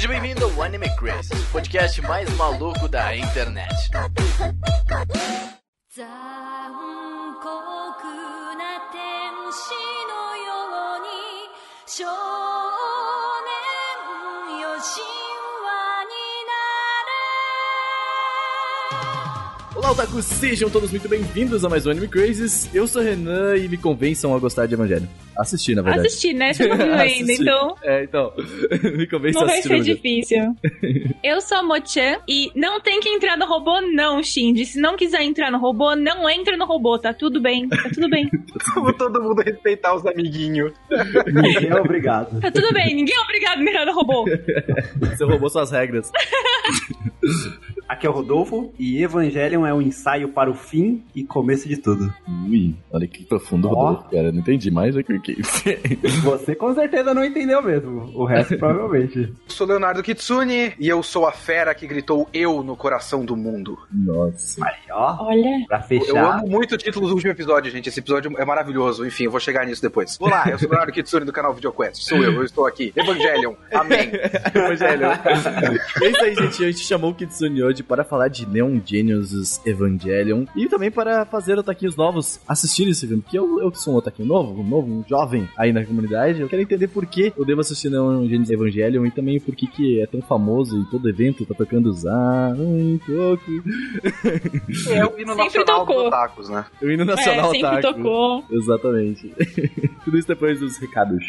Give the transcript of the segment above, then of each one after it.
Seja bem-vindo ao Anime Crazy, o podcast mais maluco da internet. Olá, Otaku! Sejam todos muito bem-vindos a mais um Anime Crazes. Eu sou Renan e me convençam a gostar de Evangelho. Assistir, na verdade. Assistir, né? Você não viu ainda, então É, então. me convençam não vai ser difícil. Eu sou a Mochan e não tem que entrar no robô, não, Shinji. Se não quiser entrar no robô, não entra no robô, tá tudo bem. Tá tudo bem. Vamos todo mundo respeitar os amiguinhos. Ninguém é obrigado. Tá tudo bem, ninguém é obrigado a entrar no robô. Você roubou suas regras. Aqui é o Rodolfo e Evangelion é um ensaio para o fim e começo de tudo. Ui, olha que profundo, Ó. Rodolfo, cara. Não entendi mais é que Você com certeza não entendeu mesmo. O resto provavelmente. Eu sou Leonardo Kitsune e eu sou a fera que gritou eu no coração do mundo. Nossa. Aí, ó, Olha. pra Eu fechar. amo muito o título do último episódio, gente. Esse episódio é maravilhoso. Enfim, eu vou chegar nisso depois. Olá, eu sou o Leonardo Kitsune do canal VideoQuest. Sou eu, eu estou aqui. Evangelion. Amém. Evangelho. é isso aí, gente. A gente chamou o Kitsune hoje para falar de Neon Genius Evangelion e também para fazer otaquinhos novos assistirem esse filme. Que eu, eu que sou um otaquinho novo, um novo, um jovem aí na comunidade. Eu quero entender por que eu devo assistir Neon Genius Evangelion e também por que, que é tão famoso e todo evento tá tocando Zá, um toque. É o hino Sempre nacional dos tocou. otakus, né? O hino nacional é, sempre otaku. tocou. Exatamente. Tudo isso depois dos recados.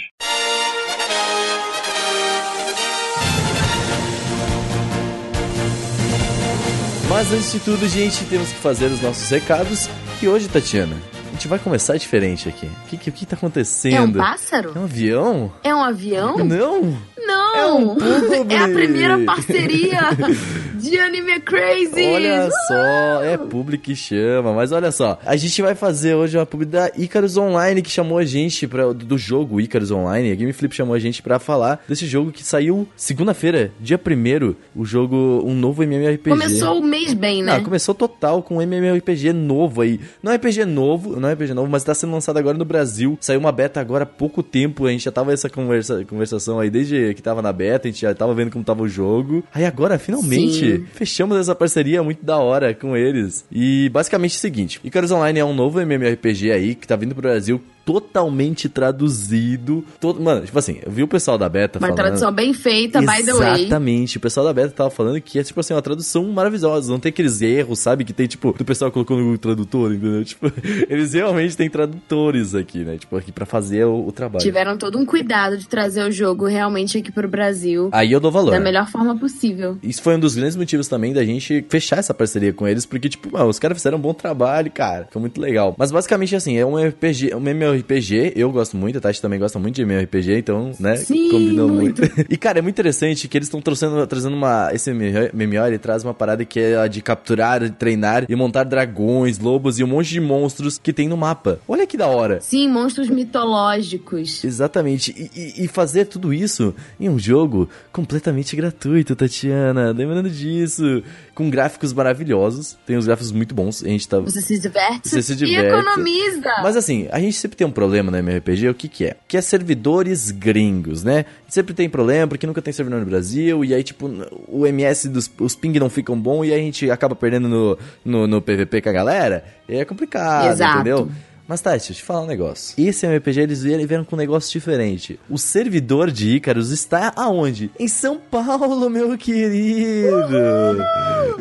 Mas antes de tudo, gente, temos que fazer os nossos recados. E hoje, Tatiana, gente vai começar diferente aqui. O que, que, que tá acontecendo? É um pássaro? É um avião? É um avião? Não! Não! É um! É a primeira parceria de Anime Crazy! Olha só, é publi que chama, mas olha só, a gente vai fazer hoje uma publi da Icarus Online que chamou a gente pra, do jogo Icarus Online, a Game Flip chamou a gente pra falar desse jogo que saiu segunda-feira, dia 1 o jogo, um novo MMORPG. Começou o mês bem, né? Começou total com um MMORPG novo aí. Não é RPG novo, não é RPG novo, mas tá sendo lançado agora no Brasil. Saiu uma beta agora há pouco tempo. A gente já tava essa conversa, conversação aí desde que tava na beta, a gente já tava vendo como tava o jogo. Aí agora, finalmente, Sim. fechamos essa parceria muito da hora com eles. E basicamente é o seguinte: Icarus Online é um novo MMORPG aí que tá vindo pro Brasil totalmente traduzido. Todo, mano, tipo assim, eu vi o pessoal da beta Uma falando. tradução bem feita, by the way. Exatamente. O pessoal da beta tava falando que é, tipo assim, uma tradução maravilhosa. Não tem aqueles erros, sabe? Que tem, tipo, do pessoal colocou no tradutor, entendeu? Tipo, eles realmente têm tradutores aqui, né? Tipo, aqui pra fazer o, o trabalho. Tiveram todo um cuidado de trazer o jogo realmente aqui pro Brasil Aí eu dou valor. da melhor forma possível. Isso foi um dos grandes motivos também da gente fechar essa parceria com eles, porque, tipo, mano, os caras fizeram um bom trabalho, cara. Foi muito legal. Mas basicamente, assim, é um RPG, um MMORPG. Eu gosto muito, a Tati também gosta muito de MMORPG, então, né? Sim, combinou muito. muito. e, cara, é muito interessante que eles estão trazendo, trazendo uma. Esse MMO, ele traz uma parada que é a de capturar, treinar e montar dragões, lobos e um monte de monstros que tem no mapa. Olha que da hora. Sim, monstros mitológicos. Exatamente. E, e- e fazer tudo isso em um jogo completamente gratuito, Tatiana. Lembrando disso. Com gráficos maravilhosos. Tem uns gráficos muito bons. A gente tá. Você se diverte Você se e diverte. economiza. Mas assim, a gente sempre tem um problema no MMORPG, o que que é? Que é servidores gringos, né? Sempre tem problema porque nunca tem servidor no Brasil, e aí, tipo, o MS dos os ping não ficam bom, e aí a gente acaba perdendo no, no, no PVP com a galera, e é complicado, Exato. entendeu? Mas, Tati, deixa eu te falar um negócio. Esse MMORPG, eles vieram, vieram com um negócio diferente. O servidor de Icarus está aonde? Em São Paulo, meu querido!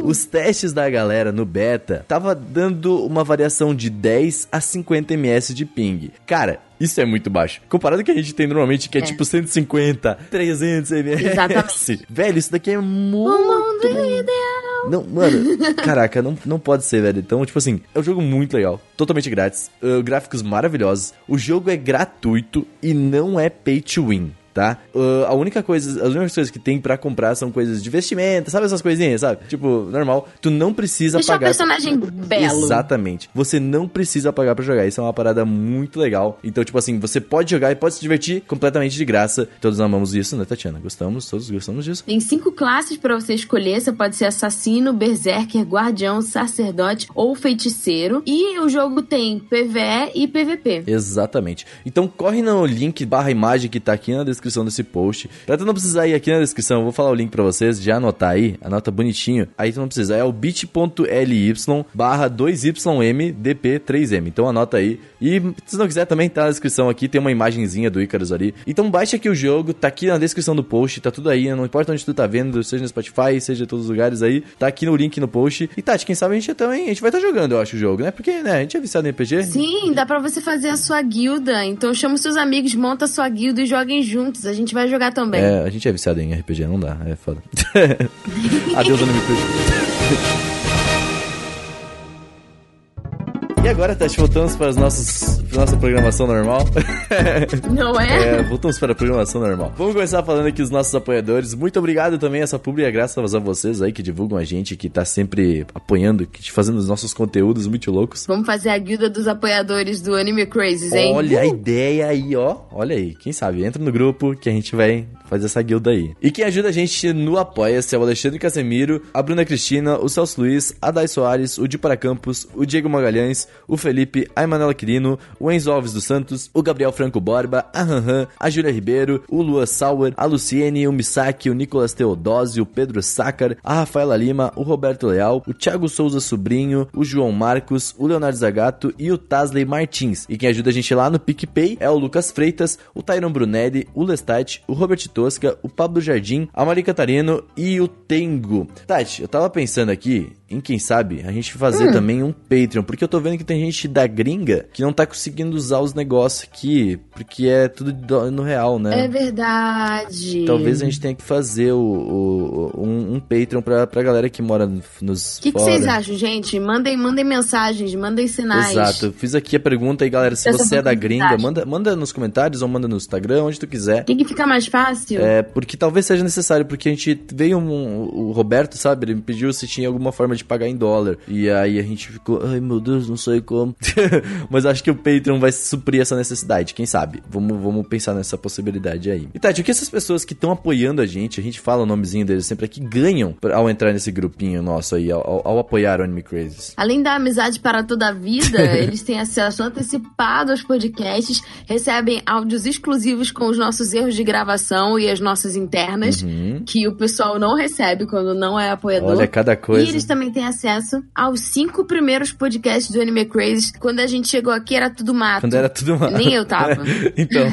Os testes da galera no beta tava dando uma variação de 10 a 50 ms de ping. Cara, isso é muito baixo. Comparado com o que a gente tem normalmente, que é, É. tipo 150, 300 ms. Exatamente. Velho, isso daqui é O muito... mundo ideal. Não, mano, caraca, não, não pode ser, velho. Então, tipo assim, é um jogo muito legal, totalmente grátis, uh, gráficos maravilhosos. O jogo é gratuito e não é pay to win. Tá? Uh, a única coisa, as únicas coisas que tem pra comprar são coisas de vestimenta, sabe essas coisinhas, sabe? Tipo, normal. Tu não precisa Deixar o pagar. personagem belo. Exatamente. Você não precisa pagar pra jogar. Isso é uma parada muito legal. Então, tipo assim, você pode jogar e pode se divertir completamente de graça. Todos amamos isso, né, Tatiana? Gostamos, todos gostamos disso. Tem cinco classes pra você escolher. Você pode ser assassino, berserker, guardião, sacerdote ou feiticeiro. E o jogo tem PVE e PVP. Exatamente. Então corre no link barra imagem que tá aqui na descrição descrição desse post. Pra tu não precisar ir aqui na descrição, eu vou falar o link pra vocês, já anotar aí, anota bonitinho. Aí tu não precisa, é o bit.ly barra 2ymdp3m. Então anota aí. E se não quiser também tá na descrição aqui, tem uma imagenzinha do Icarus ali. Então baixa aqui o jogo, tá aqui na descrição do post, tá tudo aí, não importa onde tu tá vendo, seja no Spotify, seja em todos os lugares aí, tá aqui no link no post. E Tati, quem sabe a gente também, a gente vai estar tá jogando, eu acho, o jogo, né? Porque, né, a gente é viciado em RPG. Sim, dá pra você fazer a sua guilda. Então chama os seus amigos, monta a sua guilda e joguem juntos. A gente vai jogar também. É, a gente é viciado em RPG, não dá, é foda. Adeus, anime crush. E agora, Tati, voltamos para, os nossos, para nossa programação normal. Não é? É, voltamos para a programação normal. Vamos começar falando aqui os nossos apoiadores. Muito obrigado também a essa pública, graças a vocês aí que divulgam a gente, que tá sempre apoiando, que fazendo os nossos conteúdos muito loucos. Vamos fazer a guilda dos apoiadores do Anime Crazes, hein? Olha a ideia aí, ó. Olha aí, quem sabe, entra no grupo que a gente vai fazer essa guilda aí. E quem ajuda a gente no Apoia-se é o Alexandre Casemiro, a Bruna Cristina, o Celso Luiz, a Dai Soares, o Di Para Campos, o Diego Magalhães, o Felipe, a Emanuela Quirino, o Enzo Alves dos Santos, o Gabriel Franco Borba, a Ranhan, a Júlia Ribeiro, o Lua Sauer, a Luciene, o Misaki, o Nicolas Teodósio, o Pedro Sácar, a Rafaela Lima, o Roberto Leal, o Thiago Souza Sobrinho, o João Marcos, o Leonardo Zagato e o Tasley Martins. E quem ajuda a gente lá no PicPay é o Lucas Freitas, o Tyron Brunelli, o Lestat, o Robert Tosca, o Pablo Jardim, a Mari Catarino e o Tengo. Tati, eu tava pensando aqui em quem sabe a gente fazer Hum. também um Patreon, porque eu tô vendo que tem gente da gringa que não tá conseguindo usar os negócios aqui, porque é tudo do- no real, né? É verdade. Talvez a gente tenha que fazer o, o- um, um Patreon pra, pra galera que mora nos O que, que vocês acham, gente? Mandem, mandem mensagens, mandem sinais. Exato, fiz aqui a pergunta aí, galera. Se Essa você é da gringa, manda, manda nos comentários ou manda no Instagram, onde tu quiser. O que, que fica mais fácil? É, porque talvez seja necessário, porque a gente veio um, o Roberto, sabe? Ele me pediu se tinha alguma forma de pagar em dólar. E aí a gente ficou, ai meu Deus, não sei como. Mas acho que o Patreon vai suprir essa necessidade, quem sabe? Vamos, vamos pensar nessa possibilidade aí. E Tati, o que essas pessoas que estão apoiando a gente, a gente fala o nomezinho deles sempre aqui, ganham ao entrar nesse grupinho nosso aí, ao, ao- ao apoiar o Anime Crazes? Além da amizade para toda a vida, eles têm acesso antecipado aos podcasts, recebem áudios exclusivos com os nossos erros de gravação e as nossas internas, Uhum. que o pessoal não recebe quando não é apoiador. Olha cada coisa. E eles também têm acesso aos cinco primeiros podcasts do Anime Crazy. Quando a gente chegou aqui era tudo mato. Quando era tudo uma... Nem eu tava. então,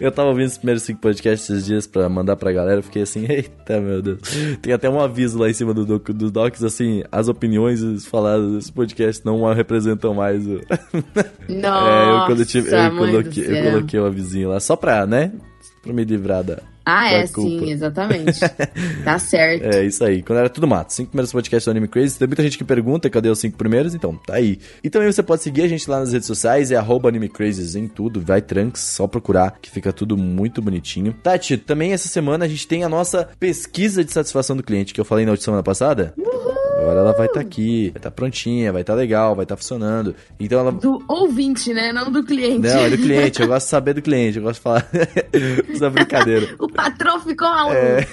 eu tava ouvindo os primeiros cinco podcasts esses dias pra mandar pra galera, fiquei assim, eita meu Deus. Tem até um aviso lá em cima do, doc, do docs, assim, as opiniões faladas desse podcast não representam mais o... Nossa, é, eu, quando eu, tive, eu, do coloquei, eu coloquei o avisinho lá, só pra, né, pra me livrar da... Ah, é, sim, exatamente. tá certo. É, isso aí. Quando era tudo mato. Cinco primeiros podcasts do Anime Crazy. Tem muita gente que pergunta cadê os cinco primeiros, então tá aí. E também você pode seguir a gente lá nas redes sociais, é arroba Anime Crazes em tudo. Vai tranks, só procurar, que fica tudo muito bonitinho. Tati, também essa semana a gente tem a nossa pesquisa de satisfação do cliente, que eu falei na última semana passada. Agora ela vai estar aqui, vai estar prontinha, vai estar legal, vai estar funcionando. Então ela. Do ouvinte, né? Não do cliente. Não, é do cliente, eu gosto de saber do cliente, eu gosto de falar essa brincadeira. O patrão ficou maluco. É,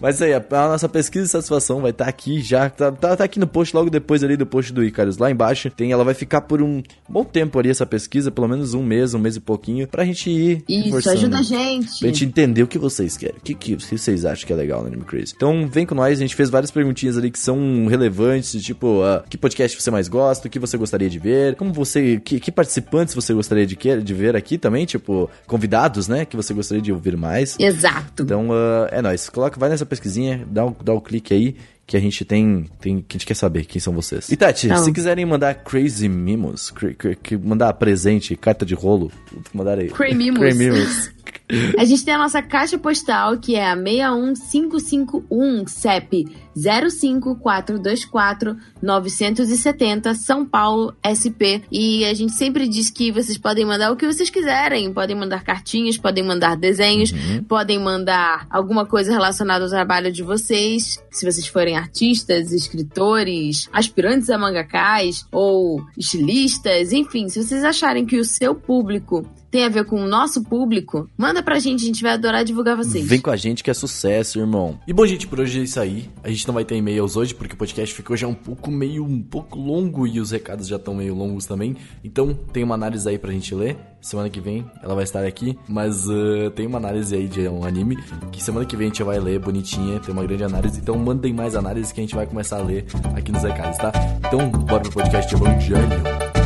mas aí, a, a nossa pesquisa de satisfação vai estar aqui já. Tá, tá, tá aqui no post, logo depois ali do post do Icarus. Lá embaixo tem, ela vai ficar por um bom tempo ali, essa pesquisa, pelo menos um mês, um mês e pouquinho, pra gente ir. Isso, ajuda a gente. Pra gente entender o que vocês querem, o que, que, que vocês acham que é legal no Anime Crazy. Então vem com nós, a gente fez várias perguntinhas ali que são relevantes, tipo, ah, que podcast você mais gosta, o que você gostaria de ver, como você, que, que participantes você gostaria de, que- de ver aqui também, tipo, convidados, né, que você gostaria de ouvir mais. Exato. Então ah, é nóis. Coloca, vai nessa pesquisinha, dá o, dá o clique aí. Que a gente tem, tem. Que a gente quer saber quem são vocês. E Tati, bom. se quiserem mandar crazy mimos, cra- que mandar presente, carta de rolo, mandar aí. Cremimos. Cremimos. A gente tem a nossa caixa postal, que é a 61551 CEP 05424 970 São Paulo SP. E a gente sempre diz que vocês podem mandar o que vocês quiserem. Podem mandar cartinhas, podem mandar desenhos, Uhum. podem mandar alguma coisa relacionada ao trabalho de vocês. Se vocês forem artistas, escritores, aspirantes a mangakais ou estilistas, enfim, se vocês acharem que o seu público tem a ver com o nosso público, manda pra gente, a gente vai adorar divulgar vocês. Vem com a gente que é sucesso, irmão. E bom, gente, por hoje é isso aí. A gente não vai ter e-mails hoje, porque o podcast ficou já um pouco meio um pouco longo e os recados já estão meio longos também. Então tem uma análise aí pra gente ler. Semana que vem ela vai estar aqui, mas uh, tem uma análise aí de um anime que semana que vem a gente vai ler bonitinha, tem uma grande análise. Então mandem mais análises que a gente vai começar a ler aqui nos recados, tá? Então bora pro podcast Evangelho.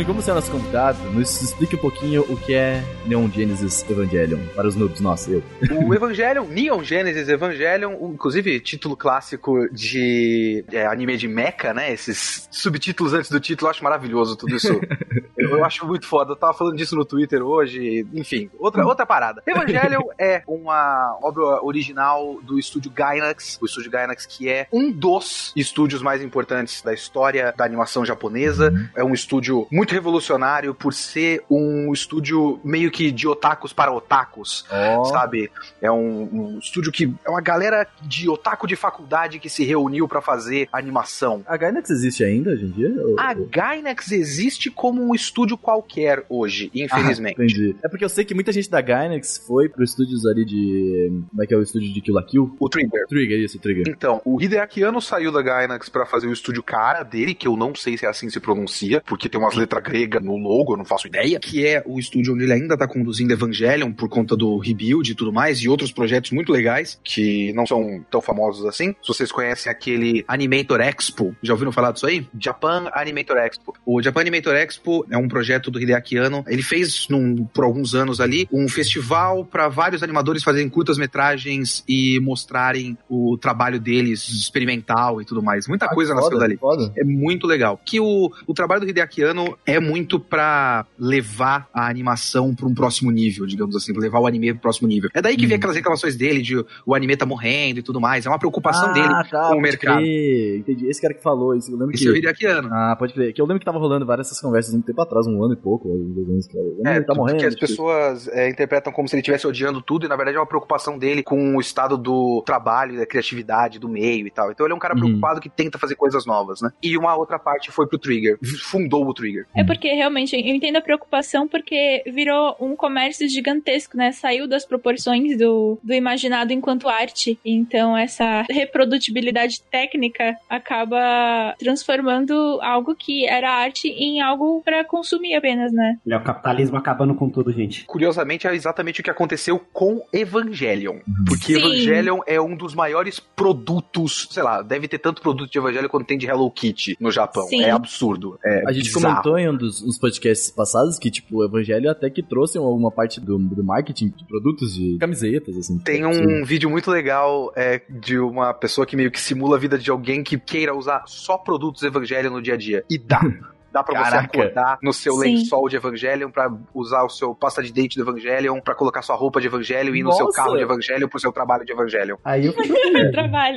Felipe, como você é nosso convidado, nos explique um pouquinho o que é Neon Genesis Evangelion para os noobs, nossa, eu. O Evangelion, Neon Genesis Evangelion, inclusive título clássico de é, anime de mecha, né? Esses subtítulos antes do título, eu acho maravilhoso tudo isso. eu, eu acho muito foda. Eu tava falando disso no Twitter hoje, enfim, outra, outra parada. Evangelion é uma obra original do estúdio Gainax, o estúdio Gainax que é um dos estúdios mais importantes da história da animação japonesa. É um estúdio muito revolucionário por ser um estúdio meio que de otakus para otakus sabe? É um, um estúdio que é uma galera de otaku de faculdade que se reuniu pra fazer animação. A Gainax existe ainda hoje em dia? Ou- A Gainax existe como um estúdio qualquer hoje, infelizmente. Ah, entendi. É porque eu sei que muita gente da Gainax foi pro estúdios ali de. Como é que é o estúdio de Kill la Kill? O Trigger. Trigger, isso, Trigger. Então, o Hideaki Anno saiu da Gainax pra fazer o estúdio cara dele, que eu não sei se é assim se pronuncia, porque tem umas letras gregas no logo, eu não faço ideia, que é o estúdio onde ele ainda tá conduzindo Evangelion por conta do rebuild e tudo mais, e outros projetos muito legais, que não são tão famosos assim. Se vocês conhecem aquele Animator Expo, já ouviram falar disso aí? Japan Animator Expo. O Japan Animator Expo é um projeto do Hideaki Anno, ele fez num- por alguns anos ali um festival para vários animadores fazerem curtas metragens e mostrarem o trabalho deles experimental e tudo mais. Muita coisa nasceu dali. Foda. É muito legal. Que o, o trabalho do Hideaki Anno é muito pra levar a animação pra um próximo nível, digamos assim, pra levar o anime pro próximo nível. É daí que vem aquelas reclamações dele de o anime tá morrendo e tudo mais. É uma preocupação dele tá, com o mercado. crer. Entendi. Esse cara que falou isso, eu lembro Esse é o que. Hideaki Anno. Ah, pode crer. Que eu lembro que tava rolando várias essas conversas um tempo atrás, um ano e pouco, dois anos, cara. É, Ele tá morrendo. que as tipo, pessoas é, interpretam como se ele estivesse odiando tudo, e na verdade é uma preocupação dele com o estado do trabalho, da criatividade, do meio e tal. Então ele é um cara Uhum. preocupado que tenta fazer coisas novas, né? E uma outra parte foi pro Trigger, fundou o Trigger. É porque realmente eu entendo a preocupação porque virou um comércio gigantesco, né? Saiu das proporções do, do imaginado enquanto arte. Então essa reprodutibilidade técnica acaba transformando algo que era arte em algo pra consumir apenas, né? É o capitalismo acabando com tudo, gente. Curiosamente, é exatamente o que aconteceu com Evangelion. Porque Sim. Evangelion é um dos maiores produtos, sei lá, deve ter tanto produto de Evangelion quanto tem de Hello Kitty no Japão. Sim. É absurdo. É A gente bizarro. comentou um dos nos podcasts passados que, tipo, o Evangelho até que trouxe alguma parte do, do marketing de produtos, de camisetas, assim. Tem um vídeo muito legal é, de uma pessoa que meio que simula a vida de alguém que queira usar só produtos Evangelion no dia a dia. E dá. Dá pra você acordar no seu Sim. lençol de Evangelion pra usar o seu pasta de dente do Evangelion, pra colocar sua roupa de Evangelion e ir no seu carro de Evangelion pro seu trabalho de Evangelion. Aí eu Trabalho.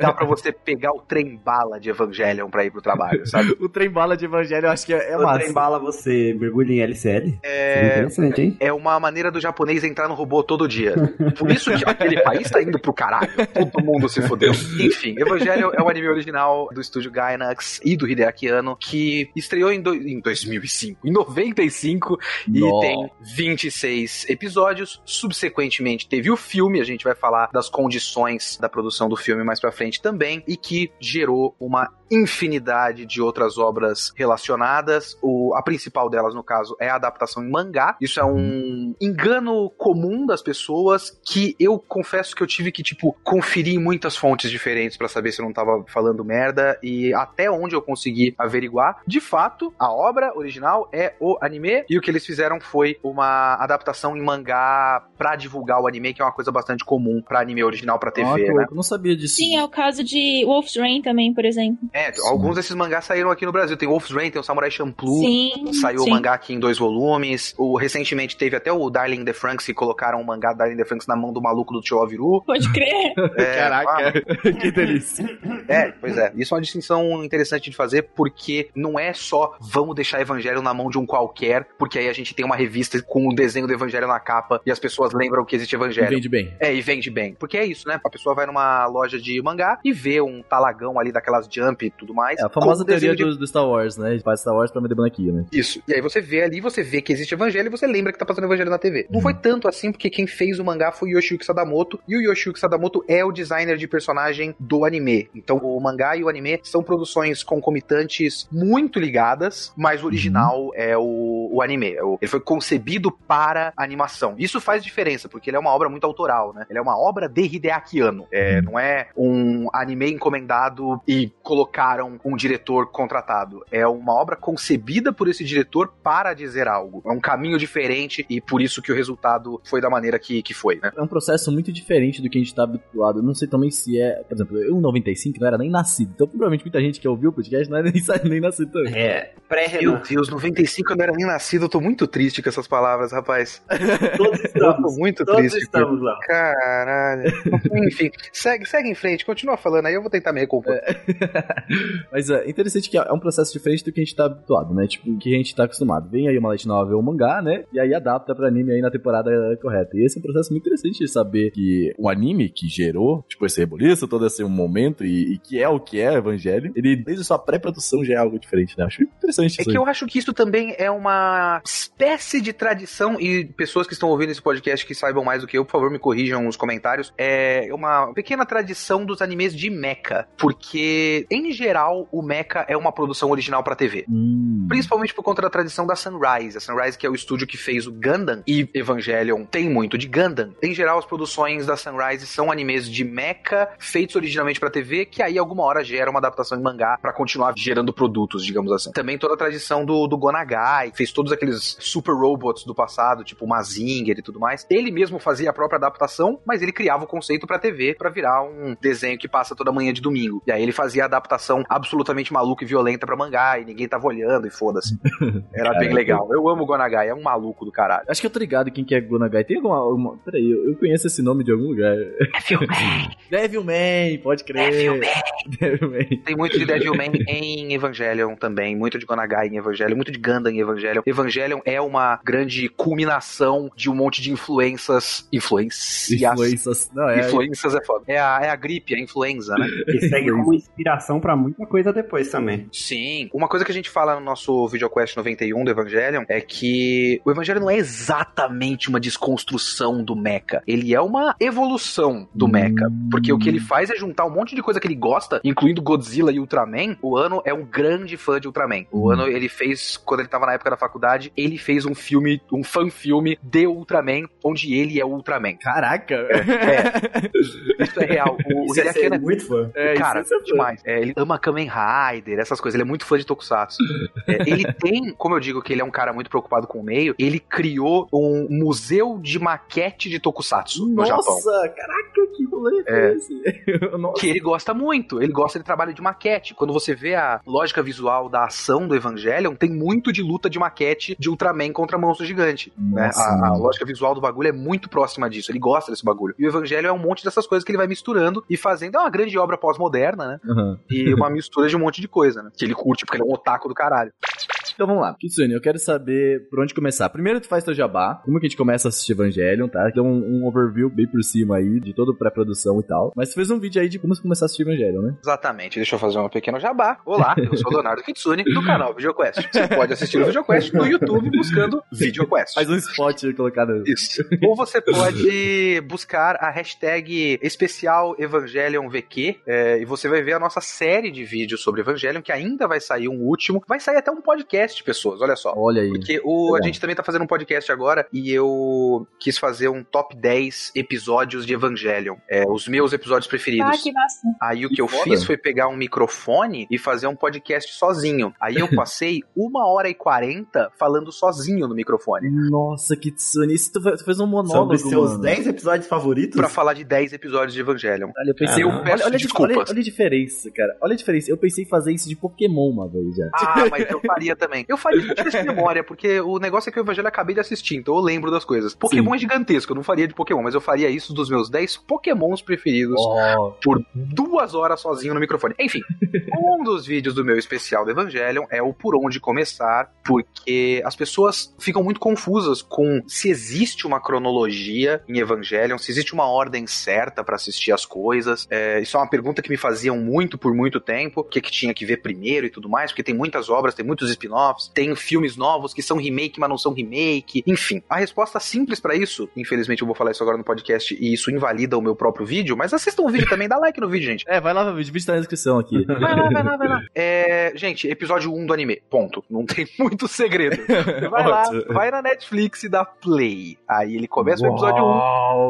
Dá pra você pegar o trem bala de Evangelion pra ir pro trabalho, sabe? O trem bala de Evangelho eu acho que é, é o massa. trem bala você mergulha em LCL. Seria É, interessante, hein? é uma maneira do japonês entrar no robô todo dia. Por isso que aquele país tá indo pro caralho. Todo mundo se fodeu. Enfim, Evangelho é um anime original do estúdio Gainax e do Hideaki Anno, que estreou em, do- em 2005, em 95, e Nó. tem 26 episódios. Subsequentemente teve o filme, a gente vai falar das condições da produção do filme mais pra frente também, e que gerou uma infinidade de outras obras relacionadas. O, a principal delas, no caso, é a adaptação em mangá. Isso é um engano comum das pessoas que eu confesso que eu tive que, tipo, conferir em muitas fontes diferentes pra saber se eu não tava falando merda e até onde eu consegui averiguar. De fato, a obra original é o anime e o que eles fizeram foi uma adaptação em mangá pra divulgar o anime, que é uma coisa bastante comum pra anime original pra TV, que né? eu não sabia disso. Sim, é o caso de Wolf's Rain também, por exemplo. É, alguns desses mangás saíram aqui no Brasil. Tem Wolf's Rain, tem o Samurai Champloo. Sim. Saiu o sim. mangá aqui em dois volumes. O, recentemente teve até o Darling in the Franks, que colocaram o mangá Darling in the Franks na mão do maluco do Tio Aviru. Pode crer. É, Caraca, que delícia. É, pois é. Isso é uma distinção interessante de fazer, porque não é só vamos deixar Evangelho na mão de um qualquer, porque aí a gente tem uma revista com o desenho do Evangelho na capa e as pessoas lembram que existe Evangelho. Vende bem. É, e vende bem. Porque é isso, né? A pessoa vai numa loja de mangá e vê um talagão ali daquelas jump e tudo mais. É a famosa teoria de- do, do Star Wars, né? Faz Star Wars pra vender bonequinho, né? Isso. E aí você vê ali, você vê que existe Evangelho e você lembra que tá passando Evangelho na TV. Não foi tanto assim, porque quem fez o mangá foi o Yoshiyuki Sadamoto, e o Yoshiyuki Sadamoto é o designer de personagem do anime. Então o mangá e o anime são produções concomitantes muito ligadas, mas o original é o, o anime. É o- Ele foi concebido para animação. Isso faz diferença, porque ele é uma obra muito autoral, né? Ele é uma obra de Hideaki Anno. É, não é um anime encomendado e colocaram um diretor contratado. É uma obra concebida por esse diretor para dizer algo. É um caminho diferente e por isso que o resultado foi da maneira que, que foi, né? É um processo muito diferente do que a gente tá habituado. Eu não sei também se é. Por exemplo, eu em 95 não era nem nascido. Então, provavelmente muita gente que ouviu o podcast não era nem, nem nascido também. É, Meu pré-Renan. Deus, 95 eu não era nem nascido, eu tô muito triste com essas palavras, rapaz. Todos Eu tô estamos. muito Todos triste. estamos lá. Caralho. Enfim, segue, segue em frente, continua falando aí, eu vou tentar me recompor. Mas é interessante que é um processo diferente do que a gente tá habituado, né? Tipo, o que a gente tá acostumado. Vem aí uma light novel, um mangá, né? E aí adapta pra anime aí na temporada correta. E esse é um processo muito interessante de saber que o anime que gerou, tipo, esse reboliço, todo esse momento e, e que é o que é Evangelho, ele, desde sua pré-produção já é algo diferente, né? Acho interessante É que aí. eu acho que isso também é uma espécie de tradição, e pessoas que estão ouvindo esse podcast que saibam mais do que eu, por favor, me corrijam nos comentários. É uma pequena tradição dos animes de mecha, porque, em geral, o mecha é uma produção original pra TV. Hum. Principalmente por conta da tradição da Sunrise. A Sunrise, que é o estúdio que fez o Gundam e Evangelion, tem muito de Gundam. Em geral, as produções da Sunrise são animes de mecha, feitos originalmente pra TV, que aí alguma hora gera uma adaptação em mangá pra continuar gerando produtos, digamos assim. Também toda a tradição do, do Gonagai, fez todos aqueles super robots do passado, tipo Mazinger e tudo mais. Ele mesmo fazia a própria adaptação, mas ele criava o conceito pra TV pra virar um desenho que passa toda manhã de domingo. E aí ele fazia a adaptação absolutamente maluca e violenta pra mangá, e ninguém tava olhando e foda-se. Era bem legal. Eu amo o Gonagai, é um maluco do caralho. Acho que eu tô ligado quem que é Gonagai. Tem alguma. alguma... Peraí, eu, eu conheço esse nome de algum lugar. Devilman, pode crer. Devilman. Devilman. Tem muito de Devilman em Evangelion também, muito de Gonagai em Evangelion, muito de Gundam em Evangelion. Evangelion é uma grande culminação de um monte de influências. Influências. Influências. Não, é. Influências é foda. É a, é a gripe, a influenza, né? E segue como inspiração pra muita coisa depois também. Sim. Uma coisa que a gente fala no nosso VideoQuest 91 do Evangelion é que o Evangelion não é exatamente uma desconstrução do mecha. Ele é uma evolução do mecha. Porque o que ele faz é juntar um monte de coisa que ele gosta, incluindo Godzilla e Ultraman. O Ano é um grande fã de Ultraman. O Ano, ele fez, quando ele tava na época da faculdade, ele fez um filme, um fan-filme de Ultraman, onde ele é o Ultraman. Caraca! É. Isso é real. O, o Isso é Hideaki é muito fã. É, isso Cara, é ser fã. demais. É, ele ama Kamen Rider, essas coisas. Ele é muito fã de Tokusatsu. É, ele tem, como eu digo que ele é um cara muito preocupado com o meio, ele criou um museu de maquete de Tokusatsu no Japão. Nossa, caraca, que rolê É. é esse? Nossa. Que ele gosta muito, ele gosta de trabalho de maquete. Quando você vê a lógica visual da ação do Evangelion, tem muito de luta de maquete de Ultraman contra monstro gigante. né? A, a lógica visual do bagulho é muito próxima disso, ele gosta desse bagulho. E o Evangelho é um monte dessas coisas que ele vai misturando e fazendo. É uma grande obra pós-moderna, né? Aham. E uma mistura de um monte de coisa, né? Que ele curte, porque ele é um otaku do caralho. Então vamos lá. Kitsune, eu quero saber por onde começar. Primeiro tu faz teu jabá, como que a gente começa a assistir Evangelion, tá? Deu um, um overview bem por cima aí de toda a pré-produção e tal. Mas tu fez um vídeo aí de como começar a assistir Evangelion, né? Exatamente, deixa eu fazer um pequeno jabá. Olá, eu sou o Leonardo Kitsune, do canal VideoQuest. Você pode assistir o VideoQuest no YouTube buscando VideoQuest. Faz um spot colocado. Isso. Ou você pode buscar a hashtag especial Evangelion VQ é, e você vai ver a nossa série de vídeos sobre Evangelion, que ainda vai sair um último. Vai sair até um podcast, pessoas, olha só. Olha aí. Porque o, a Legal. gente também tá fazendo um podcast agora e eu quis fazer um top 10 episódios de Evangelion. É, os meus episódios preferidos. Ah, que massa. Aí o que, Que eu foda. fiz foi pegar um microfone e fazer um podcast sozinho. Aí eu passei uma hora e quarenta falando sozinho no microfone. Nossa, Kitsune, isso tu fe- tu fez um monólogo, Sobre seus mano. 10 episódios favoritos? Pra falar de 10 episódios de Evangelion. Olha, eu pensei, Eu olha, peço olha, a dif- desculpas. olha- olha a diferença, cara. Olha a diferença. Eu pensei em fazer isso de Pokémon uma vez já. Ah, mas eu faria também. Também. Eu faria tivesse memória, porque o negócio é que o Evangelho acabei de assistir, então eu lembro das coisas. Pokémon é gigantesco, eu não faria de Pokémon, mas eu faria isso dos meus 10 Pokémons preferidos Oh. por duas horas sozinho no microfone. Enfim, um dos vídeos do meu especial do Evangelion é o Por Onde Começar, porque as pessoas ficam muito confusas com se existe uma cronologia em Evangelion, se existe uma ordem certa pra assistir as coisas. É, isso é uma pergunta que me faziam muito por muito tempo, o que, que tinha que ver primeiro e tudo mais, porque tem muitas obras, tem muitos spin-offs, tem filmes novos que são remake, mas não são remake. Enfim, a resposta simples pra isso, infelizmente eu vou falar isso agora no podcast e isso invalida o meu próprio vídeo, mas assistam o vídeo também, dá like no vídeo, gente. É, vai lá, o vídeo tá na descrição aqui. Vai lá, vai lá, vai lá. É, gente, episódio 1 do anime. Ponto. Não tem muito segredo. Vai lá, vai na Netflix e dá play. Aí ele começa o episódio 1.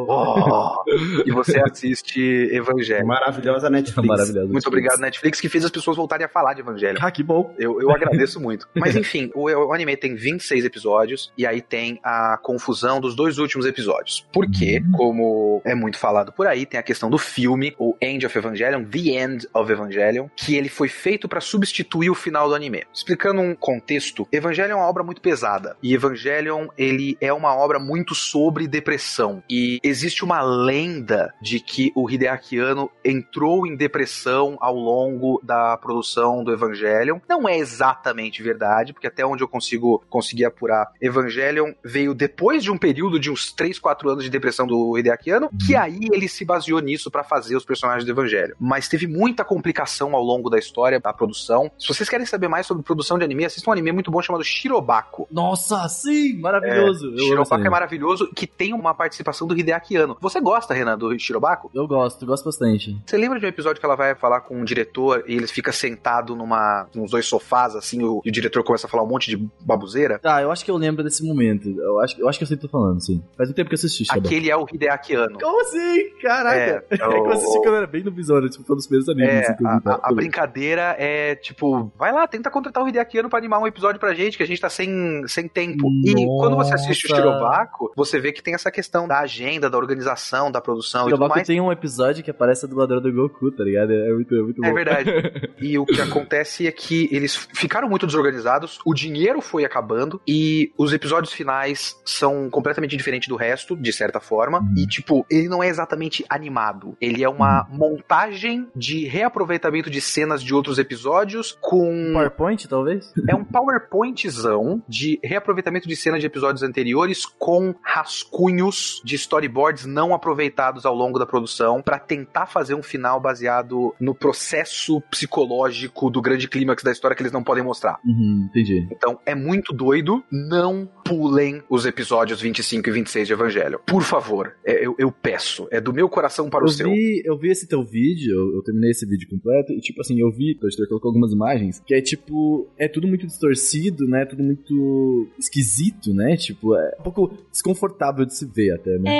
Oh, e você assiste Evangelho. Maravilhosa Netflix. Maravilhoso. Muito obrigado, Netflix, que fez as pessoas voltarem a falar de Evangelho. Ah, que bom. Eu, eu agradeço muito. Mas enfim, o, o anime tem 26 episódios e aí tem a confusão dos dois últimos episódios. Porque, como é muito falado por aí, tem a questão do filme, o End of Evangelion, The End of Evangelion, que ele foi feito pra substituir o final do anime. Explicando um contexto, Evangelion é uma obra muito pesada e Evangelion ele é uma obra muito sobre depressão e existe uma lenda de que o Hideaki Anno entrou em depressão ao longo da produção do Evangelion. Não é exatamente verdade, porque até onde eu consigo conseguir apurar, Evangelion veio depois de um período de uns 3, 4 anos de depressão do Hideaki Anno, que aí ele se baseou nisso pra fazer os personagens do Evangelho. Mas teve muita complicação ao longo da história da produção. Se vocês querem saber mais sobre produção de anime, assistam um anime muito bom chamado Shirobako. Nossa, sim, maravilhoso. Esse Shirobako é maravilhoso, que tem uma participação do Hideaki Anno. Você gosta, Renan, do Shirobako? Eu gosto, gosto bastante. Você lembra de um episódio que ela vai falar com um diretor e eles ficam sentados numa, nos dois sofás, assim, o, e o diretor começa a falar um monte de babuzeira? Tá, eu acho que eu lembro desse momento. Eu acho, eu acho que eu sei o que tô falando, sim. Faz um tempo que eu assisti. Aquele é o Hideaki Anno. Como assim? Caraca. É, É, que eu assisti quando eu era bem no visório, tipo, foi um dos primeiros animes É, assim, a, vi. tá? a- a brincadeira é tipo, vai lá, tenta contratar o Hideaki Anno pra animar um episódio pra gente, que a gente tá sem, sem tempo. E quando você assiste o Nossa. Shirobako, você vê que tem essa questão da agenda, da organização, da produção e tudo Shirobako mais. tem um episódio que aparece a dubladora do Goku, tá ligado? É muito, é muito bom. É verdade. E o que acontece é que eles ficaram muito desorganizados, o dinheiro foi acabando e os episódios finais são completamente diferentes do resto, de certa forma. E, tipo, ele não é exatamente animado. Ele é uma montagem de reaproveitamento de cenas de outros episódios com. PowerPoint, talvez? É um PowerPointzão de reaproveitamento de cenas de episódios anteriores com rascunhos de storyboards não aproveitados ao longo da produção pra tentar fazer um final baseado no processo psicológico do grande clímax da história que eles não podem mostrar. Uhum, entendi. Então é muito doido. Não pulem os episódios 25 e 26 de Evangelho. Por favor, é- eu, eu peço. É do meu coração para o Eu seu. vi, eu vi esse teu vídeo, eu, eu terminei esse vídeo completo, e tipo assim, eu vi, o editor colocou algumas imagens, que é tipo, é tudo muito distorcido, né? Tudo muito esquisito, né? Tipo, é um pouco desconfortável de se ver até, né?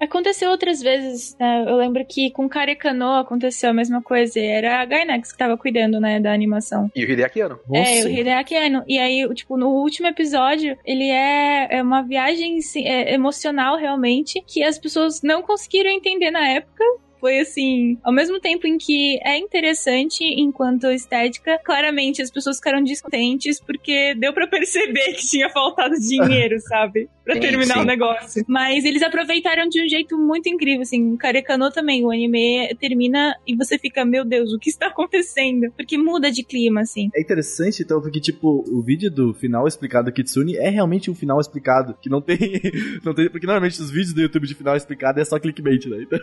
É, aconteceu outras vezes, né? Eu lembro que com Karekano aconteceu a mesma coisa. e Era a Gainax que tava cuidando, né, da animação. E o Hideaki Anno. É, o Hideaki Anno. E aí, tipo, no último episódio, ele é, é uma viagem sim, é, emocional, realmente, que as pessoas não conseguiram entender na época. Foi assim, ao mesmo tempo em que é interessante enquanto estética, claramente as pessoas ficaram descontentes porque deu pra perceber que tinha faltado dinheiro, sabe? Pra Sim, terminar sim. o negócio. Mas eles aproveitaram de um jeito muito incrível, assim. Karekano também, o anime termina e você fica, meu Deus, o que está acontecendo? Porque muda de clima, assim. É interessante, então, porque, tipo, o vídeo do final explicado do Kitsune é realmente um final explicado, que não tem. não tem porque normalmente os vídeos do YouTube de final explicado é só clickbait, né? Então,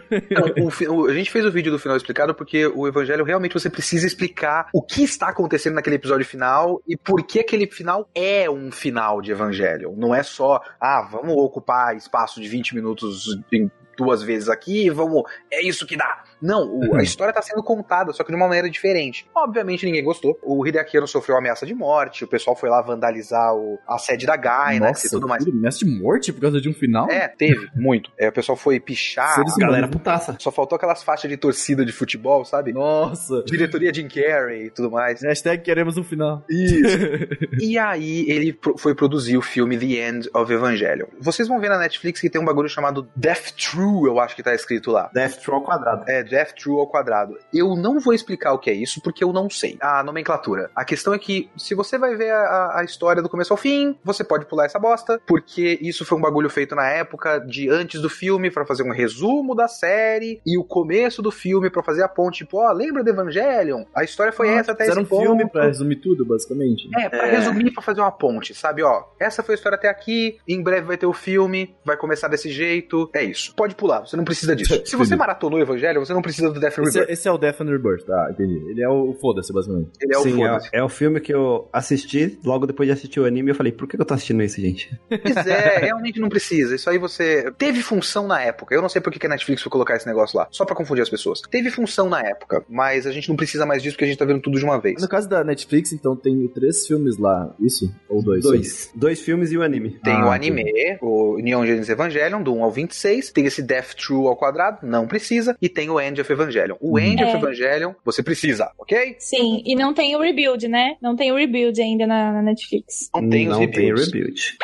Não, o fi- o- a gente fez o vídeo do final explicado porque o Evangelho realmente você precisa explicar o que está acontecendo naquele episódio final e por que aquele final é um final de Evangelho. Não é só, ah, vamos ocupar espaço de 20 minutos em duas vezes aqui vamos. É isso que dá. Não, o- a história está sendo contada, só que de uma maneira diferente. Obviamente ninguém gostou. O Hideaki Anno sofreu ameaça de morte, o pessoal foi lá vandalizar o- a sede da Gainax e tudo mais. tudo ameaça de morte por causa de um final? É, teve, muito. É, o pessoal foi pichar. Seres a galera putaça. só faltou aquelas faixas de torcida de futebol, sabe? Nossa. Diretoria Jim Carrey e tudo mais. Hashtag queremos um final. Isso. e aí ele pro- foi produzir o filme The End of Evangelion. Vocês vão ver na Netflix que tem um bagulho chamado Death True, eu acho que tá escrito lá. Death Troll ao quadrado. É, Death True ao quadrado. Eu não vou explicar o que é isso, porque eu não sei a nomenclatura. A questão é que, se você vai ver a, a história do começo ao fim, você pode pular essa bosta, porque isso foi um bagulho feito na época de antes do filme, para fazer um resumo da série, e o começo do filme para fazer a ponte, tipo, ó, lembra do Evangelion? A história foi essa até esse um ponto. filme pra resumir tudo, basicamente. É, pra resumir, pra fazer uma ponte, sabe? Ó, essa foi a história até aqui, em breve vai ter o filme, vai começar desse jeito. É isso. Pode pular, você não precisa disso. Se você maratonou o Evangelho, você não precisa do Death Esse, Rebirth. é- esse é o Death and Rebirth, tá, entendi. Ele é o foda-se, basicamente. Ele é o Sim, foda-se. é, é o filme que eu assisti logo depois de assistir o anime. Eu falei, por que eu tô assistindo isso, gente? Pois é, realmente não precisa. Isso aí você. Teve função na época. Eu não sei por que que a Netflix foi colocar esse negócio lá. Só pra confundir as pessoas. Teve função na época, mas a gente não precisa mais disso porque a gente tá vendo tudo de uma vez. No caso da Netflix, então, tem três filmes lá, isso? Ou dois? Dois. Dois filmes e o anime. Tem Ah, o anime, o Neon Genesis Evangelion, do 1 ao 26. Tem esse Death True ao quadrado, não precisa. E tem o End of Evangelion. O End É. of Evangelion, você precisa, ok? Sim, e não tem o rebuild, né? Não tem o rebuild ainda na, na Netflix. Não tem os Não tem rebuild.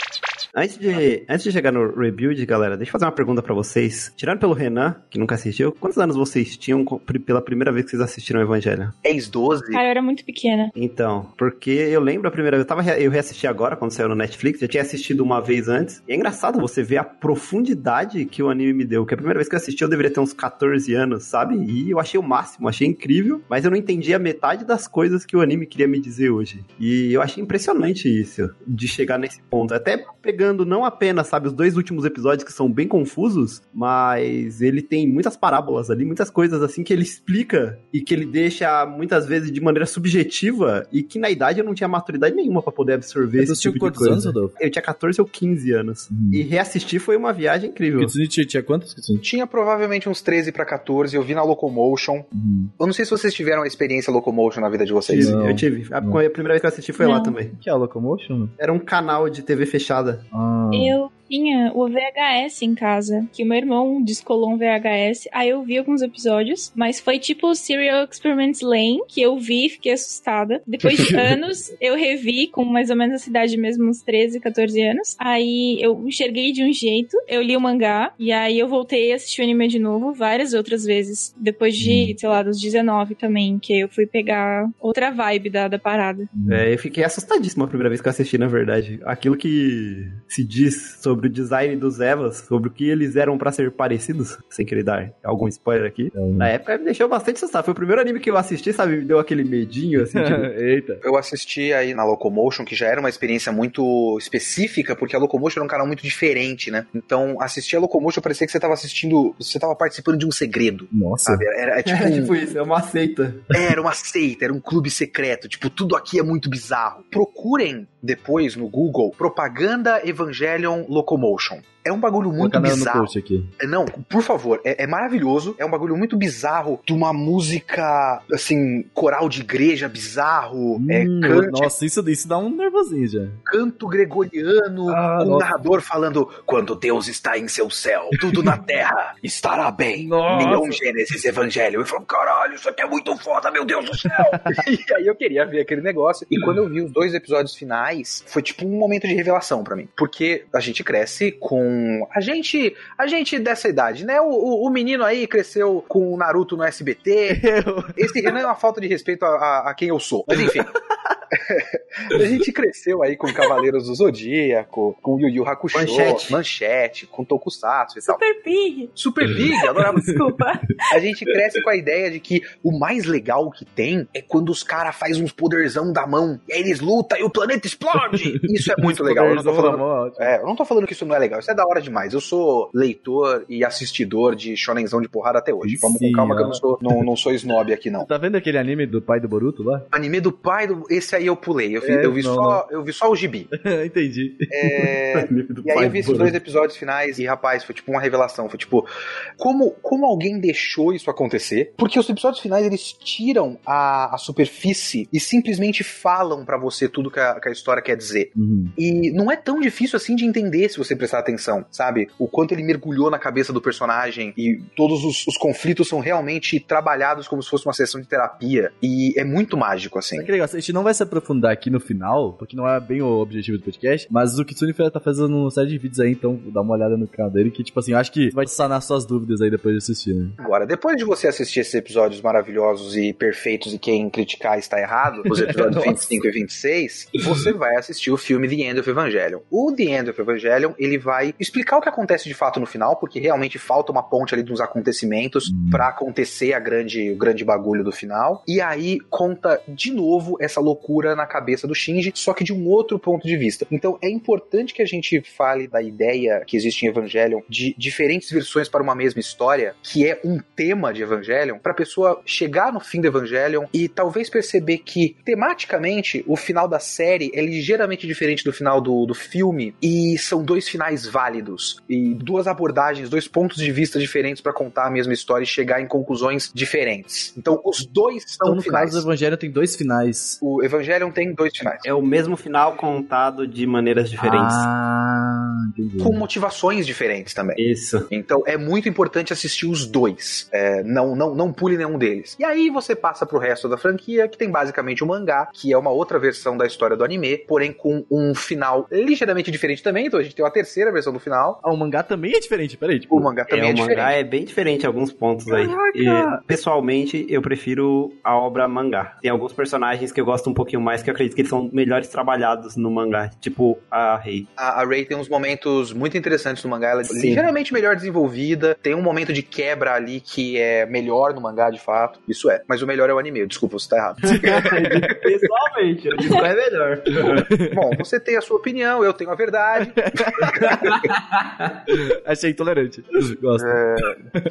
Antes de, antes de chegar no rebuild, galera, deixa eu fazer uma pergunta pra vocês. Tirando pelo Renan, que nunca assistiu, quantos anos vocês tinham pela primeira vez que vocês assistiram o Evangelho? 10, 12. Cara, eu era muito pequena. Então, porque eu lembro a primeira vez, eu, tava, eu reassisti agora, quando saiu no Netflix, já tinha assistido uma vez antes, e é engraçado você ver a profundidade que o anime me deu, que a primeira vez que eu assisti eu deveria ter uns 14 anos, sabe? E eu achei o máximo, achei incrível, mas eu não entendia metade das coisas que o anime queria me dizer hoje. E eu achei impressionante isso, de chegar nesse ponto. Até pegando não apenas, sabe, os dois últimos episódios que são bem confusos, mas ele tem muitas parábolas ali, muitas coisas assim que ele explica e que ele deixa muitas vezes de maneira subjetiva e que na idade eu não tinha maturidade nenhuma pra poder absorver Você esse tipo de coisa. anos, Rodolfo? Eu tinha 14 ou 15 anos. E reassistir foi uma viagem incrível. Kitsune tinha, tinha quantos, Kitsune? Tinha provavelmente uns 13 pra 14, eu vi na Locomotion. Eu não sei se vocês tiveram a experiência Locomotion na vida de vocês. Tive, eu tive. A, a primeira vez que eu assisti foi lá Não. também. O que é a Locomotion? Era um canal de TV fechada. Ah. Eu tinha o VHS em casa, que o meu irmão descolou um VHS, aí eu vi alguns episódios, mas foi tipo o Serial Experiments Lane, que eu vi e fiquei assustada. Depois de anos, eu revi com mais ou menos a cidade mesmo, uns 13, 14 anos. Aí eu enxerguei de um jeito, eu li o mangá, e aí eu voltei a assistir o anime de novo várias outras vezes. Depois de, sei lá, dos 19 também, que eu fui pegar outra vibe da, da parada. É, eu fiquei assustadíssimo a primeira vez que eu assisti, na verdade. Aquilo que se diz sobre o design dos Evas, sobre o que eles eram pra ser parecidos, sem querer dar algum spoiler aqui. Na época me deixou bastante assustado. Foi o primeiro anime que eu assisti, sabe? Me deu aquele medinho, assim, tipo, Eita. Eu assisti aí na Locomotion, que já era uma experiência muito específica, porque a Locomotion era um canal muito diferente, né? Então, assistir a Locomotion parecia que você tava assistindo, você tava participando de um segredo. Nossa. Sabe? Era, era tipo, É tipo isso, é uma seita. era uma seita, era um clube secreto. Tipo, tudo aqui é muito bizarro. Procurem depois no Google Propaganda Evangelion Locomotion. É um bagulho muito bizarro. É, Não, por favor, é, é maravilhoso. É um bagulho muito bizarro de uma música, assim, coral de igreja bizarro, é, Hum, cante, Nossa, isso, isso dá um nervosinho já. canto gregoriano, Ah, nossa. narrador falando: Quando Deus está em seu céu, tudo na terra estará bem. Nossa. Gênesis Evangelho. Eu falo: Caralho, isso aqui é muito foda, meu Deus do céu. e aí eu queria ver aquele negócio. E quando eu vi os dois episódios finais, foi tipo um momento de revelação pra mim. Porque a gente cresce com. A gente. A gente dessa idade, né? O, o, o menino aí cresceu com o Naruto no SBT. Esse Renan é uma falta de respeito a, a- a quem eu sou. Mas enfim. a gente cresceu aí com Cavaleiros do Zodíaco, com Yu Yu Hakusho, Manchete. Manchete com Tokusatsu e tal. Super Pig! Super Big, adorava. Desculpa. A gente cresce com a ideia de que o mais legal que tem é quando os caras fazem uns poderzão da mão, e aí eles lutam e o planeta explode. Isso é muito legal. Eu não tô falando é, eu não tô falando que isso não é legal, isso é da hora demais. Eu sou leitor e assistidor de shonenzão de porrada até hoje. Vamos Sim, com calma que eu ó. não sou, não, não sou snob aqui, não. Tá vendo aquele anime do pai do Boruto lá? Anime do pai, do, esse aí eu pulei. Eu vi, É, eu vi não, só, eu vi só o gibi. Entendi. É, e aí eu vi esses dois episódios finais e, rapaz, foi tipo uma revelação. Foi tipo, como, como alguém deixou isso acontecer? Porque os episódios finais, eles tiram a, a superfície e simplesmente falam pra você tudo que a, que a história quer dizer. Uhum. E não é tão difícil assim de entender se você prestar atenção, sabe? O quanto ele mergulhou na cabeça do personagem e todos os, os conflitos são realmente trabalhados como se fosse uma sessão de terapia. E é muito mágico, assim. Sabe que legal? A gente não vai se aprofundar aprofundar aqui no final, porque não é bem o objetivo do podcast, mas o Kitsune tá fazendo uma série de vídeos aí, então dá uma olhada no canal dele, que, tipo assim, eu acho que vai sanar suas dúvidas aí depois de assistir, né? Agora, depois de você assistir esses episódios maravilhosos e perfeitos e quem criticar está errado, os episódios 25 e 26, você vai assistir o filme The End of Evangelion. O The End of Evangelion, ele vai explicar o que acontece de fato no final, porque realmente falta uma ponte ali dos acontecimentos pra acontecer a grande, o grande bagulho do final. E aí conta de novo essa loucura na cabeça do Shinji, só que de um outro ponto de vista. Então é importante que a gente fale da ideia que existe em Evangelion de diferentes versões para uma mesma história, que é um tema de Evangelion, pra pessoa chegar no fim do Evangelion e talvez perceber que tematicamente o final da série é ligeiramente diferente do final do, do filme e são dois finais válidos e duas abordagens, dois pontos de vista diferentes pra contar a mesma história e chegar em conclusões diferentes. Então os dois são Então, no finais. caso, o Evangelho tem dois finais. O Evangelion tem dois finais. É o mesmo final contado de maneiras diferentes. Ah. Com motivações diferentes também. Isso. Então é muito importante assistir os dois. É, não, não, não pule nenhum deles. E aí você passa pro resto da franquia, que tem basicamente o mangá, que é uma outra versão da história do anime, porém com um final ligeiramente diferente também. Então a gente tem uma terceira versão do final. Ah, o mangá também é diferente, peraí. Tipo, O mangá também é, é, o diferente. mangá é bem diferente em alguns pontos aí. E, pessoalmente, eu prefiro a obra mangá. Tem alguns personagens que eu gosto um pouquinho mais, que eu acredito que eles são melhores trabalhados no mangá. Tipo a Rei. A, a Rei tem uns momentos muito interessantes no mangá. Ela é Sim. ligeiramente melhor desenvolvida. Tem um momento de quebra ali que é melhor no mangá, de fato. Isso é. Mas o melhor é o anime. Desculpa, você tá errado. Pessoalmente, eu digo que é melhor. Bom, você tem a sua opinião, eu tenho a verdade. achei intolerante. Gosto. É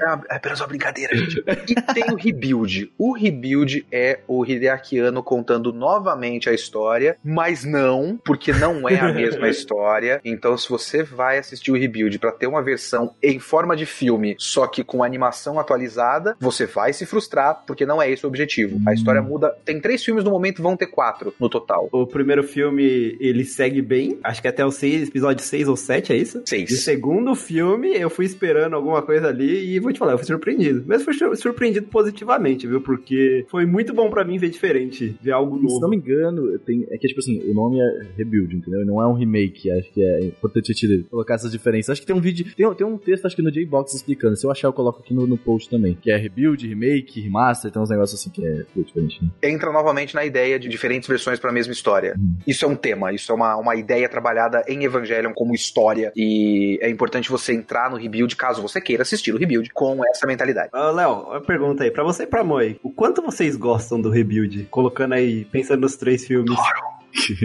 uma- é apenas uma brincadeira, gente. E tem o Rebuild. O Rebuild é o Hideaki Anno contando novamente a história, mas não, porque não é a mesma história. Então, se você vai assistir o Rebuild pra ter uma versão em forma de filme, só que com animação atualizada, você vai se frustrar, porque não é esse o objetivo. A história muda. Tem três filmes no momento, vão ter quatro no total. O primeiro filme, ele segue bem. Acho que até o seis, episódio 6 ou 7, é isso? E o Seis. segundo filme, eu fui esperando alguma coisa ali e vou te falar, eu fui surpreendido. Mas fui sur- surpreendido positivamente, viu? Porque foi muito bom pra mim ver diferente, ver algo Se não novo. me engano, tem, é que, tipo assim, o nome é Rebuild, entendeu? Não é um remake. Acho que é importante a gente colocar essas diferenças. Acho que tem um vídeo, tem, tem um texto, acho que no J-Box explicando. Se eu achar, eu coloco aqui no, no post também. Que é Rebuild, Remake, Remaster, tem uns negócios assim que é diferente. Né? entra novamente na ideia de diferentes versões para a mesma história. Isso é um tema, isso é uma, uma ideia trabalhada em Evangelion como história. E é importante você entrar no rebuild, caso você queira assistir o rebuild, com essa mentalidade. Ô, Léo, uma pergunta aí, pra você e pra Moi, o quanto vocês gostam do Rebuild? Colocando aí, pensando nos três filmes.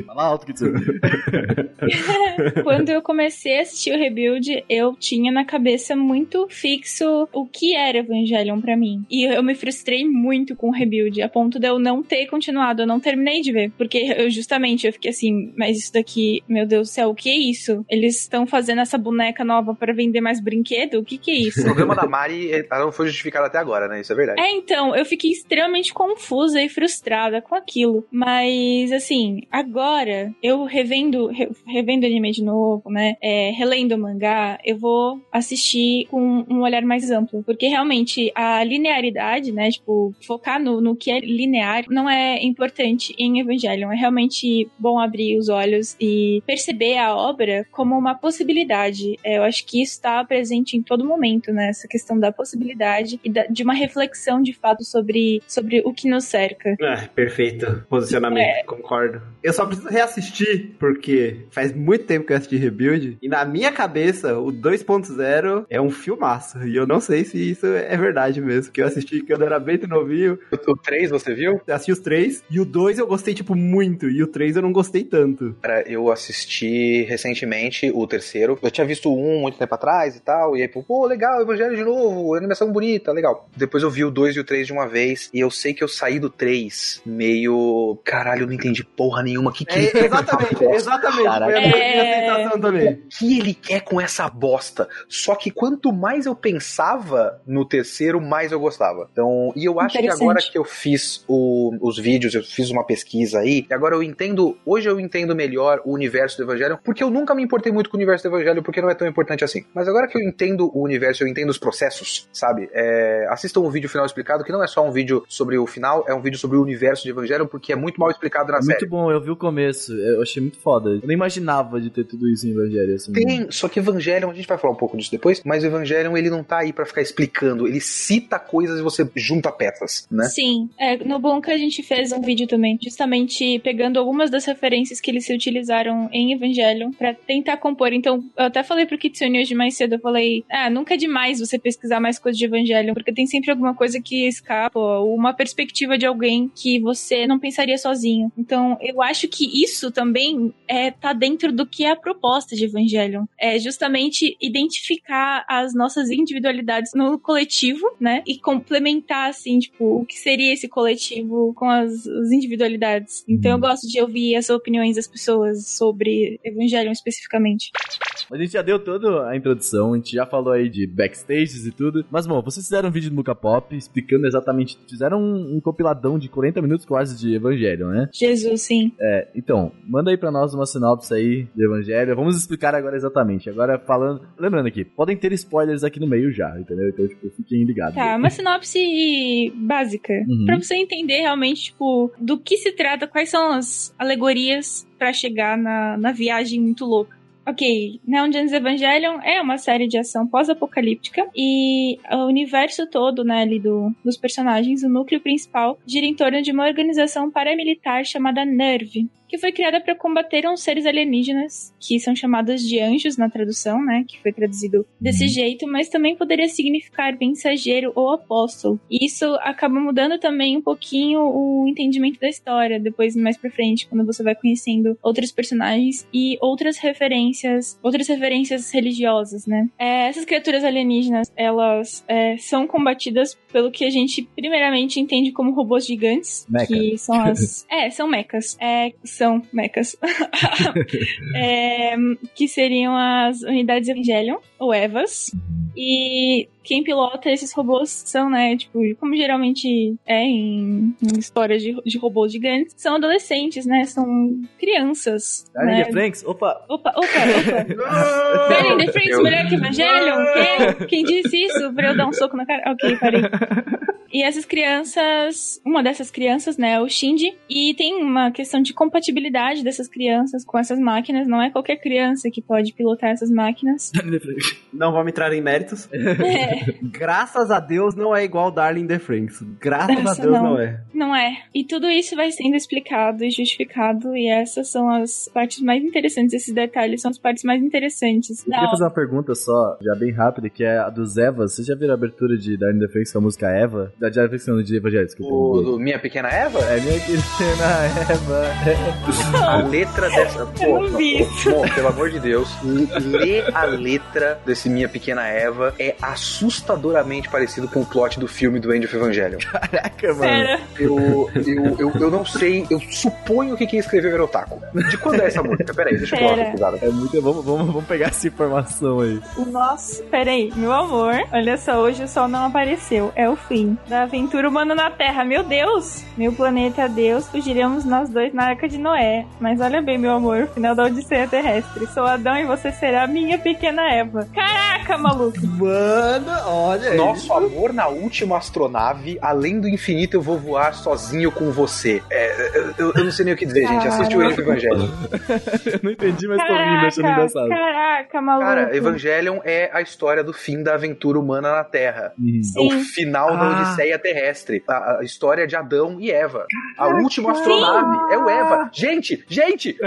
Fala alto que tu... Quando eu comecei a assistir o Rebuild, eu tinha na cabeça muito fixo o que era Evangelion pra mim. E eu me frustrei muito com o Rebuild, a ponto de eu não ter continuado, eu não terminei de ver. Porque eu justamente eu fiquei assim, mas isso daqui, meu Deus do céu, o que é isso? Eles estão fazendo essa boneca nova pra vender mais brinquedo? O que que é isso? O problema da Mari ela não foi justificado até agora, né? Isso é verdade. É, então, eu fiquei extremamente confusa e frustrada com aquilo. Mas, assim, agora, eu revendo, re- revendo o anime de novo, né? é, relendo o mangá, eu vou assistir com um olhar mais amplo. Porque realmente a linearidade, né? Tipo, focar no, no que é linear não é importante em Evangelion. É realmente bom abrir os olhos e perceber a obra como uma possibilidade. É, eu acho que isso está presente em todo momento, né? Essa questão da possibilidade e da- de uma reflexão de fato sobre, sobre o que nos cerca. Ah, perfeito. Posicionamento, concordo. Eu só preciso reassistir, porque faz muito tempo que eu assisti Rebuild, e na minha cabeça, o 2.0 é um filmaço. E eu não sei se isso é verdade mesmo, que eu assisti quando eu era bem novinho, O 3, você viu? eu assisti os três, e o 2 eu gostei, tipo, muito, e o 3 eu não gostei tanto. Cara, eu assisti recentemente o terceiro. Eu tinha visto um muito tempo atrás e tal. E aí, pô, legal, Evangelho de novo, animação bonita, legal. Depois eu vi o 2 e o 3 de uma vez. E eu sei que eu saí do 3 meio. Caralho, eu não entendi porra nenhuma. Que que ele É, quer com essa exatamente, bosta? exatamente. Caraca. Foi a minha É. sensação também. O que ele quer com essa bosta? Só que quanto mais eu pensava no terceiro, mais eu gostava. Então, e eu acho que agora que eu fiz o- os vídeos, eu fiz uma pesquisa aí, e agora eu entendo, hoje eu entendo melhor o universo do Evangelho, porque eu nunca me importei muito com o universo do Evangelho, porque não é tão importante assim. Mas agora que eu entendo o universo, eu entendo os processos, sabe? É, assistam o vídeo final explicado, que não é só um vídeo sobre o final, é um vídeo sobre o universo de Evangelho, porque é muito mal explicado na É série. muito bom, eu, vi o começo, eu achei muito foda. Eu nem imaginava de ter tudo isso em Evangelho, assim. Tem, só que Evangelion, a gente vai falar um pouco disso depois, mas o Evangelion ele não tá aí pra ficar explicando, ele cita coisas e você junta peças, né? Sim, é, no Bonka a gente fez um vídeo também, justamente pegando algumas das referências que eles se utilizaram em Evangelion pra tentar compor. Então, eu até falei pro Kitsune hoje mais cedo, eu falei, ah, nunca é demais você pesquisar mais coisas de Evangelion, porque tem sempre alguma coisa que escapa, ou uma perspectiva de alguém que você não pensaria sozinho. Então, eu acho que isso também é tá dentro do que é a proposta de Evangelion. É justamente identificar as nossas individualidades no coletivo, né? E complementar, assim, tipo, o que seria esse coletivo com as, as individualidades. Então, eu gosto de ouvir as opiniões das pessoas sobre Evangelion especificamente. A gente já deu toda a introdução, a gente já falou aí de backstages e tudo. Mas, bom, vocês fizeram um vídeo no Muca Pop explicando exatamente. Fizeram um, um compiladão de 40 minutos quase de Evangelho, né? Jesus, sim. É, então, manda aí pra nós uma sinopse aí de Evangelho. Vamos explicar agora exatamente. Agora falando. Lembrando aqui, podem ter spoilers aqui no meio já, entendeu? Então, tipo, fiquem ligados. Tá, uma sinopse básica. Uhum. Pra você entender realmente, tipo, do que se trata, quais são as alegorias pra chegar na, na viagem muito louca. Ok, Neon Genesis Evangelion é uma série de ação pós-apocalíptica e o universo todo, né, ali do, dos personagens, o núcleo principal, gira em torno de uma organização paramilitar chamada NERV, que foi criada para combater uns seres alienígenas, que são chamados de anjos na tradução, né, que foi traduzido desse jeito, mas também poderia significar mensageiro ou apóstolo. E isso acaba mudando também um pouquinho o entendimento da história, depois mais pra frente, quando você vai conhecendo outros personagens e outras referências, outras referências religiosas, né. É, essas criaturas alienígenas, elas é, são combatidas pelo que a gente primeiramente entende como robôs gigantes, Mecha. que são as... é, são mechas. É, são mechas. É, que seriam as unidades Evangelion, ou EVAs. E quem pilota esses robôs são, né, tipo, como geralmente é em, em histórias de, de robôs gigantes, são adolescentes, né, são crianças. Darling né? the Franks, opa! Opa, opa, opa. Darling the Franks, melhor que Evangelion? Quem? Quem disse isso? Pra eu dar um soco na cara? Ok, parei. E essas crianças, uma dessas crianças, né, é o Shinji, e tem uma questão de compatibilidade dessas crianças com essas máquinas, não é qualquer criança que pode pilotar essas máquinas. Não vamos entrar em méritos. É, Graças a Deus não é igual Darling the Franks. Graças Nossa, a Deus não. não. é. não é. E tudo isso vai sendo explicado e justificado, e essas são as partes mais interessantes, esses detalhes são as partes mais interessantes. Eu queria fazer uma pergunta só, já bem rápida, que é a dos Evas. Vocês já viram a abertura de Darling the Franks com a música Eva? Da não, de Evangelho, desculpa. O do Minha Pequena Eva? É minha pequena Eva. A letra dessa. Eu não vi isso. Bom, pelo amor de Deus, lê a letra desse Minha Pequena Eva. É assustadoramente parecido com o plot do filme do End of Evangelion. Caraca, mano. Pera. Eu, eu, eu, eu não sei, eu suponho que quem escreveu era Otaku. De quando é essa música? Peraí, deixa eu falar Pera. É muito. Vamos, vamos, vamos pegar essa informação aí. Nossa, peraí, meu amor, olha só, hoje o sol não apareceu. É o fim da aventura humana na Terra. Meu Deus! Meu planeta é Deus, fugiremos nós dois na arca de Noé. Mas olha bem, meu amor, o final da Odisseia Terrestre. Sou Adão e você será minha pequena Eva. Caraca, maluco! Mano, olha aí. Nosso amor na última astronave, além do infinito, eu vou voar sozinho com você. É, eu, eu- eu não sei nem o que dizer, gente. Assiste o Evangelion. Eu não entendi, mas tô rindo, achando Caraca, engraçado. caraca, maluco. Cara, Evangelion é a história do fim da aventura humana na Terra. Uhum. É o Sim. final da Ah. Odisseia terrestre. A, a história de Adão e Eva. A última astronave é o Eva. Gente, gente!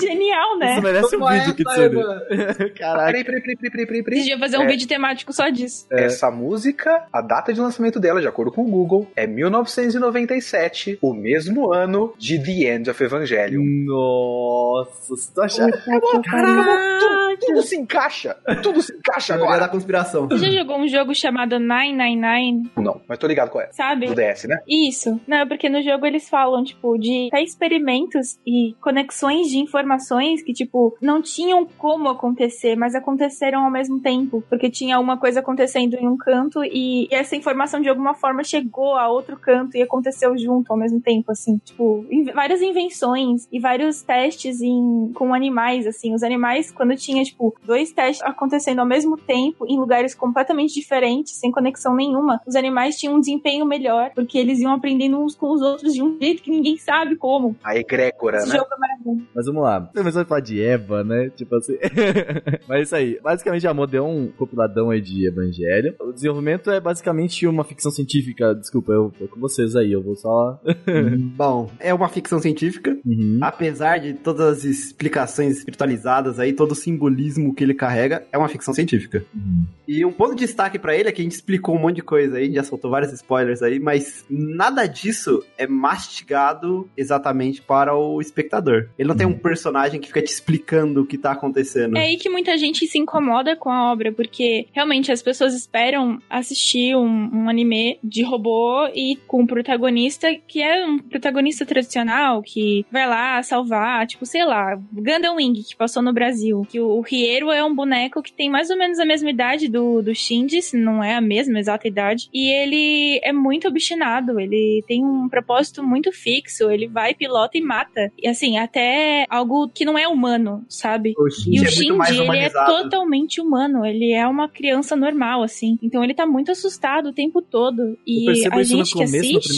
Genial, né? Isso merece um Toma vídeo, essa, Kitsune. Eva. Caraca. Peraí, peraí, peraí, peraí, peraí, A peraí. gente ia fazer um É. vídeo temático só disso. Essa música, a data de lançamento dela, de acordo com o Google, é 1997, o mesmo ano de The End of Evangelion. Nossa, você tá achando. Tudo, tudo se encaixa. Tudo se encaixa Teoria da agora. conspiração. Você já jogou um jogo chamado 999, Não, mas tô ligado qual é. sabe? Do DS, né? Isso. Não, porque no jogo eles falam, tipo, de experimentos e conexões de informações que, tipo, não tinham como acontecer, mas aconteceram ao mesmo tempo. Porque tinha uma coisa acontecendo em um canto e essa informação de alguma forma chegou a outro canto e aconteceu junto ao mesmo tempo, assim. Tipo, in- várias invenções e vários testes em, com animais, assim. Os animais, quando tinha, tipo, dois testes acontecendo ao mesmo tempo, em lugares completamente diferentes, sem conexão nenhuma, os animais tinham um desempenho melhor, porque eles iam aprendendo uns com os outros de um jeito que ninguém sabe como. A egrégora, Esse né? jogo é maravilhoso. Mas vamos lá. Você começou a falar de Eva, né? Tipo assim. Mas é isso aí. Basicamente, a Amor deu um compiladão aí de Evangelho. O desenvolvimento é basicamente uma ficção científica. Desculpa, eu tô com vocês aí. Eu vou só. Bom, é uma ficção científica. Uhum. Apesar de todas as explicações espiritualizadas aí, todo o simbolismo que ele carrega, é uma ficção científica. Uhum. E um ponto de destaque pra ele é que a gente explicou um monte de coisa aí, já soltou vários spoilers aí, mas nada disso é mastigado exatamente para o espectador. Ele não tem um personagem que fica te explicando o que tá acontecendo. É aí que muita gente se incomoda com a obra, porque realmente as pessoas esperam assistir um, um anime de robô e com um protagonista que é um protagonista tradicional, que vai lá salvar, tipo, sei lá, Gundam Wing, que passou no Brasil. Que o, o Riero é um boneco que tem mais ou menos a mesma idade do, do Shinji, se não é a mesma exata idade. E ele é muito obstinado, ele tem um propósito muito fixo, ele vai, pilota e mata. E assim, até algo que não é humano, sabe? O E Shinji o é Shinji, ele é totalmente humano. Ele é uma criança normal, assim. Então ele tá muito assustado o tempo todo. E a gente que começo, assiste.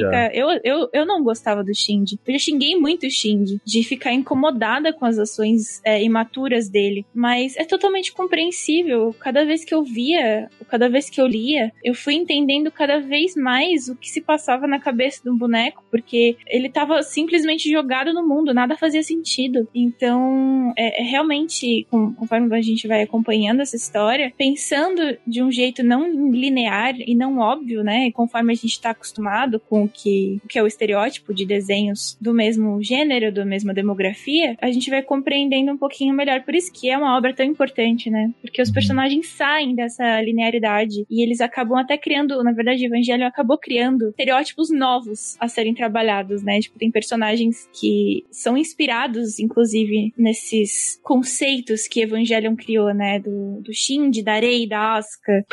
já. Eu, eu, eu não gostava do Shinji. Eu xinguei muito o Shinji. De ficar incomodada com as ações é, imaturas dele. Mas é totalmente compreensível. Cada vez que eu via, cada vez que eu lia, eu fui entendendo cada vez mais o que se passava na cabeça um boneco. Porque ele tava simplesmente jogado no mundo. Nada fazia sentido. Então, é, é realmente, com- conforme a gente vai acompanhando essa história, pensando de um jeito não linear e não óbvio, né? Conforme a gente tá acostumado com o que, o que é o estereótipo de desenhos do mesmo gênero, da mesma demografia, a gente vai compreendendo um pouquinho melhor. Por isso que é uma obra tão importante, né? Porque os personagens saem dessa linearidade e eles acabam até criando, na verdade, o Evangelho acabou criando estereótipos novos a serem trabalhados, né? Tipo, tem personagens que são inspirados, inclusive, nesses conceitos que Evangelion criou, né? Do, do Shinji, da Rei, da Asuka.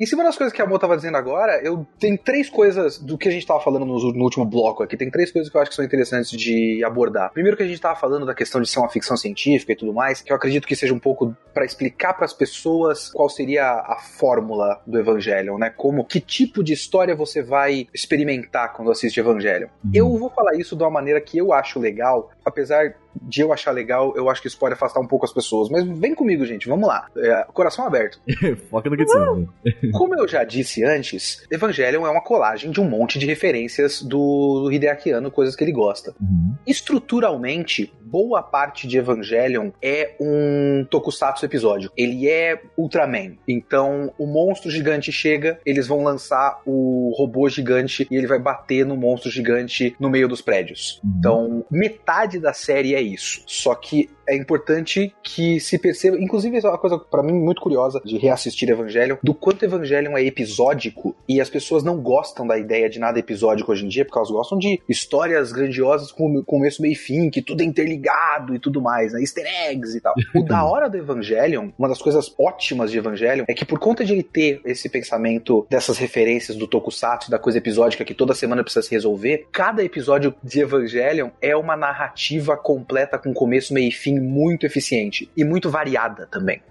Em cima das coisas que a Mo tava dizendo agora, eu tenho três coisas do que a gente tava falando no, no último bloco aqui. Tem três coisas que eu acho que são interessantes de abordar. Primeiro que a gente tava falando da questão de ser uma ficção científica e tudo mais, que eu acredito que seja um pouco pra explicar pras pessoas qual seria a fórmula do Evangelion, né? Como que tipo de história você vai experimentar quando assiste Evangelion. Eu vou falar isso de uma maneira que eu acho legal, apesar de eu achar legal, eu acho que isso pode afastar um pouco as pessoas. Mas vem comigo, gente, vamos lá. É, coração aberto. Foca no que você Como eu já disse antes, Evangelion é uma colagem de um monte de referências do Hideaki Anno, coisas que ele gosta. Uhum. Estruturalmente, boa parte de Evangelion é um tokusatsu episódio. Ele é Ultraman. Então, o monstro gigante chega, eles vão lançar o robô gigante e ele vai bater no monstro gigante no meio dos prédios. Então, metade da série é isso. Só que é importante que se perceba, inclusive é uma coisa pra mim muito curiosa de reassistir Evangelion, do quanto Evangelion é episódico e as pessoas não gostam da ideia de nada episódico hoje em dia, porque elas gostam de histórias grandiosas com começo, meio e fim, que tudo é interligado e tudo mais, né? Easter eggs e tal. O da hora do Evangelion, uma das coisas ótimas de Evangelion é que por conta de ele ter esse pensamento dessas referências do Tokusatsu, da coisa episódica que toda semana precisa se resolver, cada episódio de Evangelion é uma narrativa completa com começo, meio e fim muito eficiente e muito variada também.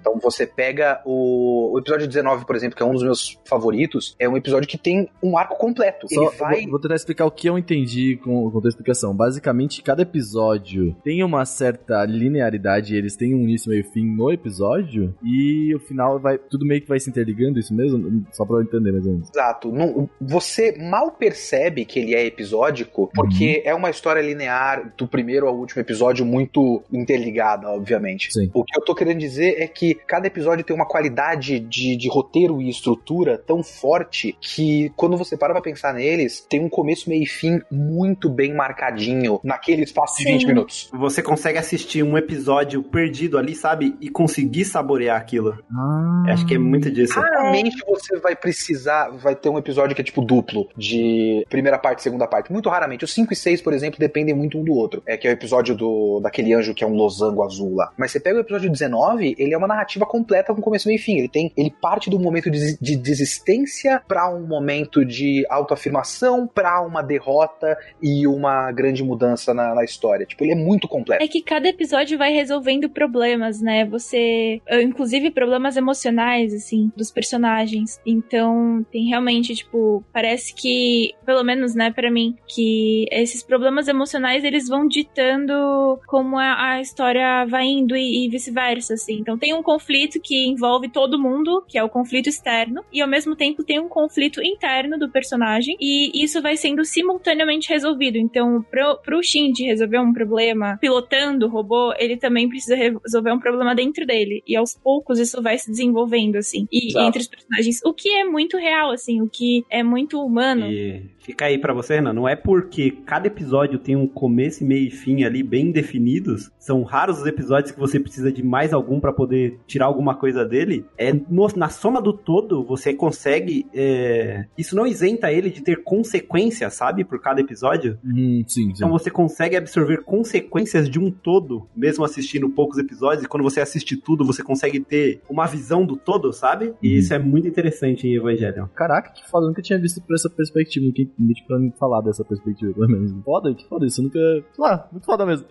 Então você pega o, o episódio 19, por exemplo, que é um dos meus favoritos, é um episódio que tem um arco completo. Só, Ele vai. vou, vou tentar explicar o que eu entendi com, com a tua explicação. Basicamente, cada episódio tem uma certa linearidade, eles têm um início, meio fim no episódio, e o final vai. Tudo meio que vai se interligando, isso mesmo? Só pra eu entender mais ou menos. Exato. Não- você mal percebe que ele é episódico, porque é uma história linear do primeiro ao último episódio muito interligada, obviamente. Sim. O que eu tô querendo dizer é que cada episódio tem uma qualidade de, de roteiro e estrutura tão forte que quando você para pra pensar neles, tem um começo, meio e fim muito bem marcadinho naquele espaço de Sim. 20 minutos. Você consegue assistir um episódio perdido ali, sabe? E conseguir saborear aquilo. Ah. Acho que é muito disso. Raramente você vai precisar, vai ter um episódio que é tipo duplo, de primeira parte e segunda parte. Muito raramente. Os 5 e 6, por exemplo, dependem muito um do outro. É que é o episódio do daquele anjo que é um losango azul lá. Mas você pega o episódio 19, ele é uma narrativa completa com começo, meio e fim. Ele tem, ele parte um momento de, de desistência para um momento de autoafirmação, para uma derrota e uma grande mudança na, na história. Tipo, ele é muito completo. É que cada episódio vai resolvendo problemas, né? Você. Inclusive problemas emocionais, assim, dos personagens. Então, tem realmente, tipo, parece que, pelo menos, né, pra mim, que esses problemas emocionais eles vão ditando como a, a história vai indo e, e vice-versa, assim. Então, tem um conflito que envolve todo mundo, que é o conflito externo, e ao mesmo tempo tem um conflito interno do personagem, e isso vai sendo simultaneamente resolvido. Então, pro, pro Shinji resolver um problema pilotando o robô, ele também precisa resolver um problema dentro dele. E aos poucos isso vai se desenvolvendo, assim. E Exato. entre os personagens. O que é muito real, assim, o que é muito humano. E fica aí pra você, Renan, não é porque cada episódio tem um começo, meio e fim ali bem definidos, são raros os episódios que você precisa de mais algum pra poder tirar alguma coisa dele, é no- na soma do todo você consegue, é, isso não isenta ele de ter consequências, sabe, por cada episódio, Hum, sim, sim. então você consegue absorver consequências de um todo, mesmo assistindo poucos episódios, e quando você assiste tudo, você consegue ter uma visão do todo, sabe? E Uhum. isso é muito interessante em Evangelion. Caraca, que foda, eu nunca tinha visto por essa perspectiva. Ninguém ninguém pra me falar dessa perspectiva, pelo menos. Foda, que foda isso, eu nunca. Sei lá, muito foda mesmo.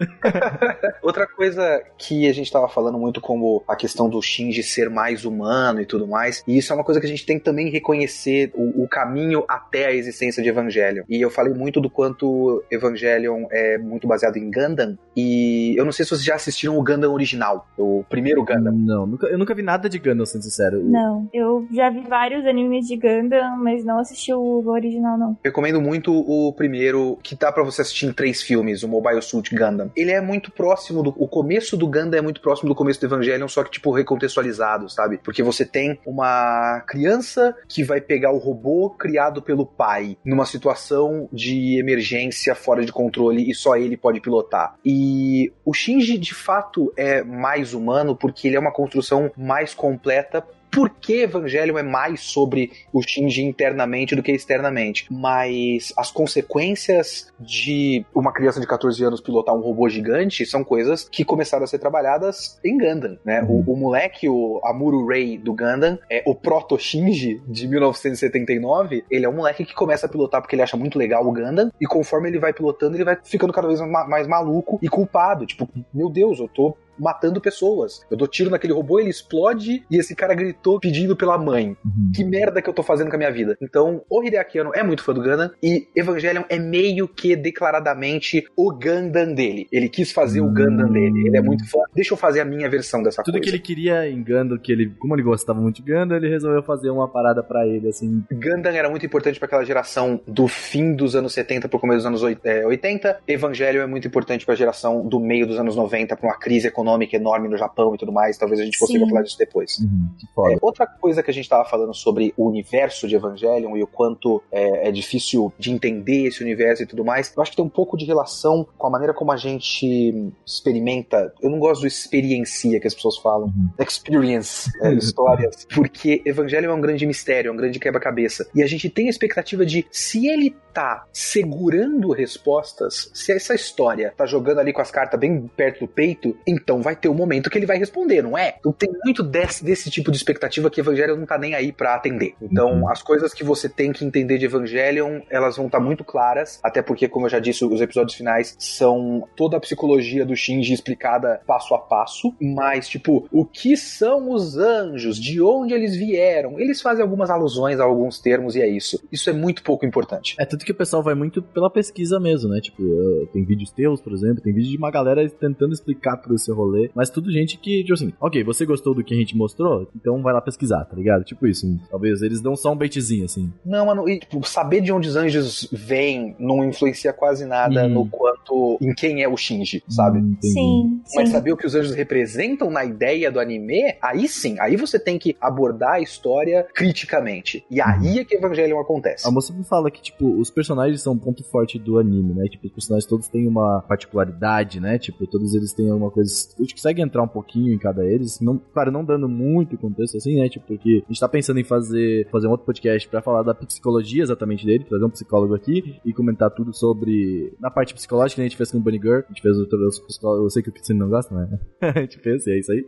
Outra coisa que a gente tava falando muito como a questão do Shinji ser mais humano e tudo mais, e isso é uma coisa que a gente tem que também reconhecer o, o caminho até a existência de Evangelion. E eu falei muito do quanto Evangelion é muito baseado em Gundam, e eu não sei se vocês já assistiram o Gundam original, o primeiro Gundam. Não, nunca, eu nunca vi nada de Gundam, sendo sincero. Não, eu já vi vários animes de Gundam, mas não assisti o original, não. Recomendo muito o primeiro, que dá pra você assistir em três filmes, o Mobile Suit Gundam. Ele é muito próximo do. O começo do Gundam é muito próximo do começo do Evangelion, só que, tipo, recontextualizado, sabe? Porque você tem uma criança que vai pegar o robô criado pelo pai numa situação de emergência fora de controle e só ele pode pilotar. E o Shinji, de fato, é mais humano porque ele é uma construção mais completa porque Evangelion é mais sobre o Shinji internamente do que externamente. Mas as consequências de uma criança de 14 anos pilotar um robô gigante são coisas que começaram a ser trabalhadas em Gundam, né? O, o moleque, o Amuro Ray do Gundam, é o Proto Shinji de 1979. Ele é um moleque que começa a pilotar porque ele acha muito legal o Gundam e conforme ele vai pilotando, ele vai ficando cada vez ma- mais maluco e culpado. Tipo, meu Deus, eu tô matando pessoas. Eu dou tiro naquele robô, ele explode e esse cara gritou pedindo pela mãe. Que merda que eu tô fazendo com a minha vida. Então, o Hideaki Anno é muito fã do Gundam e Evangelion é meio que declaradamente o Gundam dele. Ele quis fazer o Gundam dele. Ele é muito fã. Deixa eu fazer a minha versão dessa Tudo coisa. que ele queria em Gundam, que ele, como ele gostava muito de Gundam, ele resolveu fazer uma parada pra ele, assim. Gundam era muito importante para aquela geração do fim dos anos 70 pro começo dos anos oit- é, 80. Evangelho é muito importante para a geração do meio dos anos 90 para uma crise econômica enorme no Japão e tudo mais. Talvez a gente consiga Sim. falar disso depois. foda. É, outra coisa que a gente estava falando sobre o universo de Evangelion e o quanto é, é difícil de entender esse universo e tudo mais, eu acho que tem um pouco de relação com a maneira como a gente experimenta. Eu não gosto do experiencia que as pessoas falam, experience é, histórias, porque Evangelion é um grande mistério, é um grande quebra-cabeça. E a gente tem a expectativa de se ele tá segurando respostas, se essa história tá jogando ali com as cartas bem perto do peito, então vai ter um momento que ele vai responder, não é? Então tem muito desse, desse tipo de expectativa que Evangelion não tá nem aí pra atender. Então, as coisas que você tem que entender de Evangelion, elas vão estar muito claras, até porque, como eu já disse, os episódios finais são toda a psicologia do Shinji explicada passo a passo, mas, tipo, o que são os anjos, de onde eles vieram, eles fazem algumas alusões a alguns termos e é isso. Isso é muito pouco importante. É tanto que o pessoal vai muito pela pesquisa mesmo, né? Tipo, eh, tem vídeos teus, por exemplo, tem vídeo de uma galera tentando explicar todo esse rolê, mas tudo gente que, tipo assim, ok, você gostou do que a gente mostrou? Então vai lá pesquisar, tá ligado? Tipo isso. Talvez eles dão só um baitzinho, assim. Não, mano, e, tipo, saber de onde os anjos vêm não influencia quase nada Hum. no quanto em quem é o Shinji, sabe? Hum. Sim, Mas sim. saber o que os anjos representam na ideia do anime, aí sim, aí você tem que abordar a história criticamente. E aí é que Evangelion acontece. A moça me fala que, tipo, os personagens são um ponto forte do anime, né? Tipo, os personagens todos têm uma particularidade, né? Tipo, todos eles têm alguma coisa a gente consegue entrar um pouquinho em cada eles, não, claro, não dando muito contexto assim, né? Tipo, porque a gente tá pensando em fazer, fazer um outro podcast pra falar da psicologia exatamente dele, trazer um psicólogo aqui e comentar tudo sobre. Na parte psicológica, né, a gente fez com o Bunny Girl, a gente fez outro psicólogo. Eu sei que o Kitsune não gosta, né? a gente fez, e é isso aí.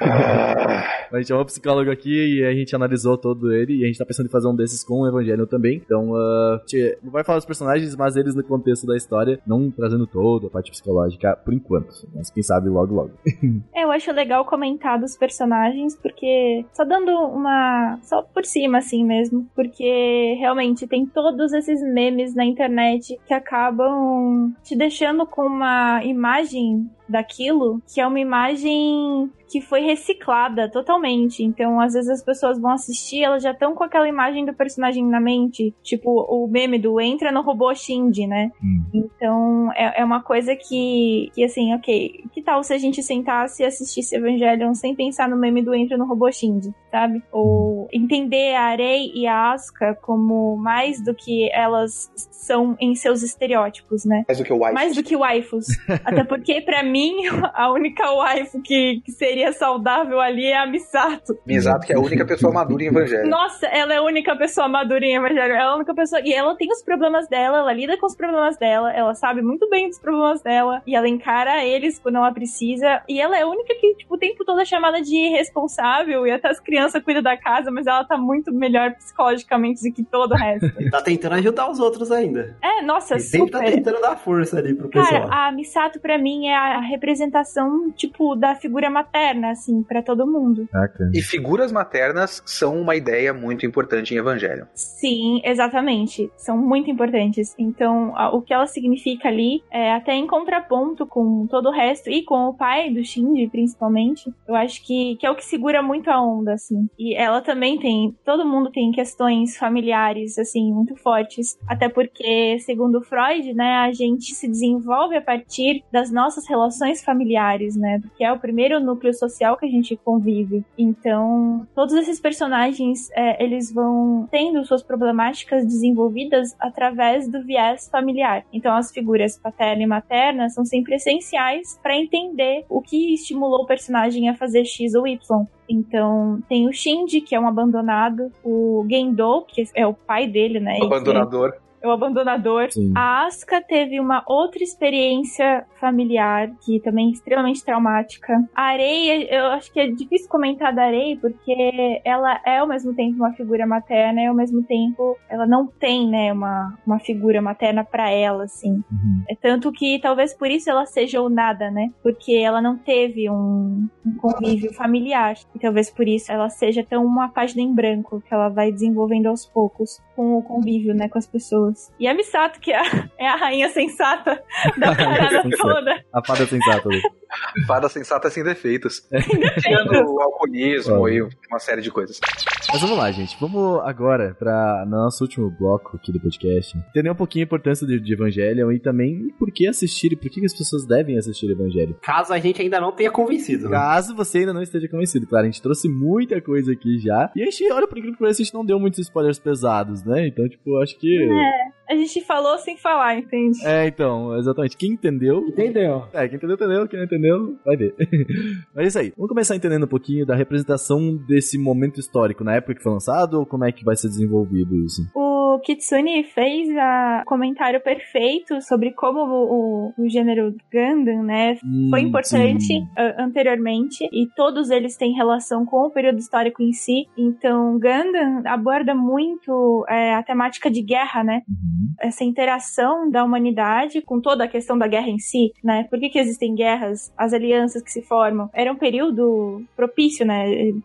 a gente chamou um psicólogo aqui e a gente analisou todo ele e a gente tá pensando em fazer um desses com o Evangelho também. Então, uh, a gente não vai falar dos personagens, mas eles no contexto da história, não trazendo todo a parte psicológica por enquanto. Mas quem sabe logo logo. É, eu acho legal comentar dos personagens, porque só dando uma. só por cima, assim mesmo. Porque realmente tem todos esses memes na internet que acabam te deixando com uma imagem daquilo que é uma imagem que foi reciclada totalmente. Então, às vezes as pessoas vão assistir, elas já estão com aquela imagem do personagem na mente, tipo o meme do entra no robô Shinji, né? Hum. Então, é, é uma coisa que, que, assim, ok, que tal se a gente sentasse e assistisse Evangelion sem pensar no meme do entra no robô Shinji, sabe? Ou entender a Arei e a Asuka como mais do que elas são em seus estereótipos, né? Mais do que o Wife. Mais do que waifus. Até porque, pra mim, a única waifu que, que seria saudável ali é a Misato. Misato, que é a única pessoa madura em Evangelho. Nossa, ela é a única pessoa madura em Evangelho. Ela é a única pessoa. E ela tem os problemas dela, ela lida com os problemas dela, ela sabe muito bem dos problemas dela. E ela encara eles quando ela precisa. E ela é a única que, tipo, o tempo todo é chamada de irresponsável. E até as crianças cuidam da casa, mas ela tá muito melhor psicologicamente do que todo o resto. E tá tentando ajudar os outros ainda. É, nossa, E sempre tá super. tentando dar força ali pro pessoal. Cara, a Misato pra mim é a representação, tipo, da figura materna, assim, pra todo mundo. Caraca. E figuras maternas são uma ideia muito importante em Evangelho. Sim, exatamente. São muito importantes. Então, a- o que ela significa ali, é até em contraponto com todo o resto, e com o pai do Shinji, principalmente, eu acho que, que é o que segura muito a onda, assim. E ela também tem, todo mundo tem questões familiares, assim, muito fortes. Até porque, segundo Freud, né, a gente se desenvolve a partir das nossas relações familiares, né? Que é o primeiro núcleo social que a gente convive. Então, todos esses personagens, é, eles vão tendo suas problemáticas desenvolvidas através do viés familiar. Então, as figuras paterna e materna são sempre essenciais para entender o que estimulou o personagem a fazer X ou Y. Então, tem o Shinji, que é um abandonado, o Gendo, que é o pai dele, né? Abandonador. É o abandonador. Sim. A Asuka teve uma outra experiência familiar que também é extremamente traumática. A Areia, eu acho que é difícil comentar da Areia porque ela é ao mesmo tempo uma figura materna e ao mesmo tempo ela não tem, né, uma, uma figura materna pra ela, assim. Uhum. É tanto que talvez por isso ela seja o nada, né? Porque ela não teve um, um convívio familiar. E talvez por isso ela seja tão uma página em branco que ela vai desenvolvendo aos poucos com o convívio, né, com as pessoas. E a Misato, que é a, é a rainha sensata da parada toda. A fada sensata ali. Fada sensata sem defeitos. Tirando o alcoolismo Olha. e uma série de coisas. Mas vamos lá, gente. Vamos agora para nosso último bloco aqui do podcast. Entender um pouquinho a importância de, de Evangelion e também por que assistir e por que as pessoas devem assistir Evangelion. Caso a gente ainda não tenha convencido. né? Caso você ainda não esteja convencido, claro, a gente trouxe muita coisa aqui já. E a gente, olha, por incrível que pareça, a gente não deu muitos spoilers pesados, né? Então, tipo, acho que. A gente falou sem falar, entende? É, então, exatamente. Quem entendeu. Entendeu? É, quem entendeu, entendeu. Quem não entendeu, vai ver. Mas é isso aí. Vamos começar entendendo um pouquinho da representação desse momento histórico, na época que foi lançado, ou como é que vai ser desenvolvido isso? O Kitsune fez o comentário perfeito sobre como o, o, o gênero Gundam, né, foi Hum, importante ah, anteriormente e todos eles têm relação com o período histórico em si. Então, Gundam aborda muito é, a temática de guerra, né? Uhum. Essa interação da humanidade com toda a questão da guerra em si, né? Por que, que existem guerras? As alianças que se formam. Era um período propício, né?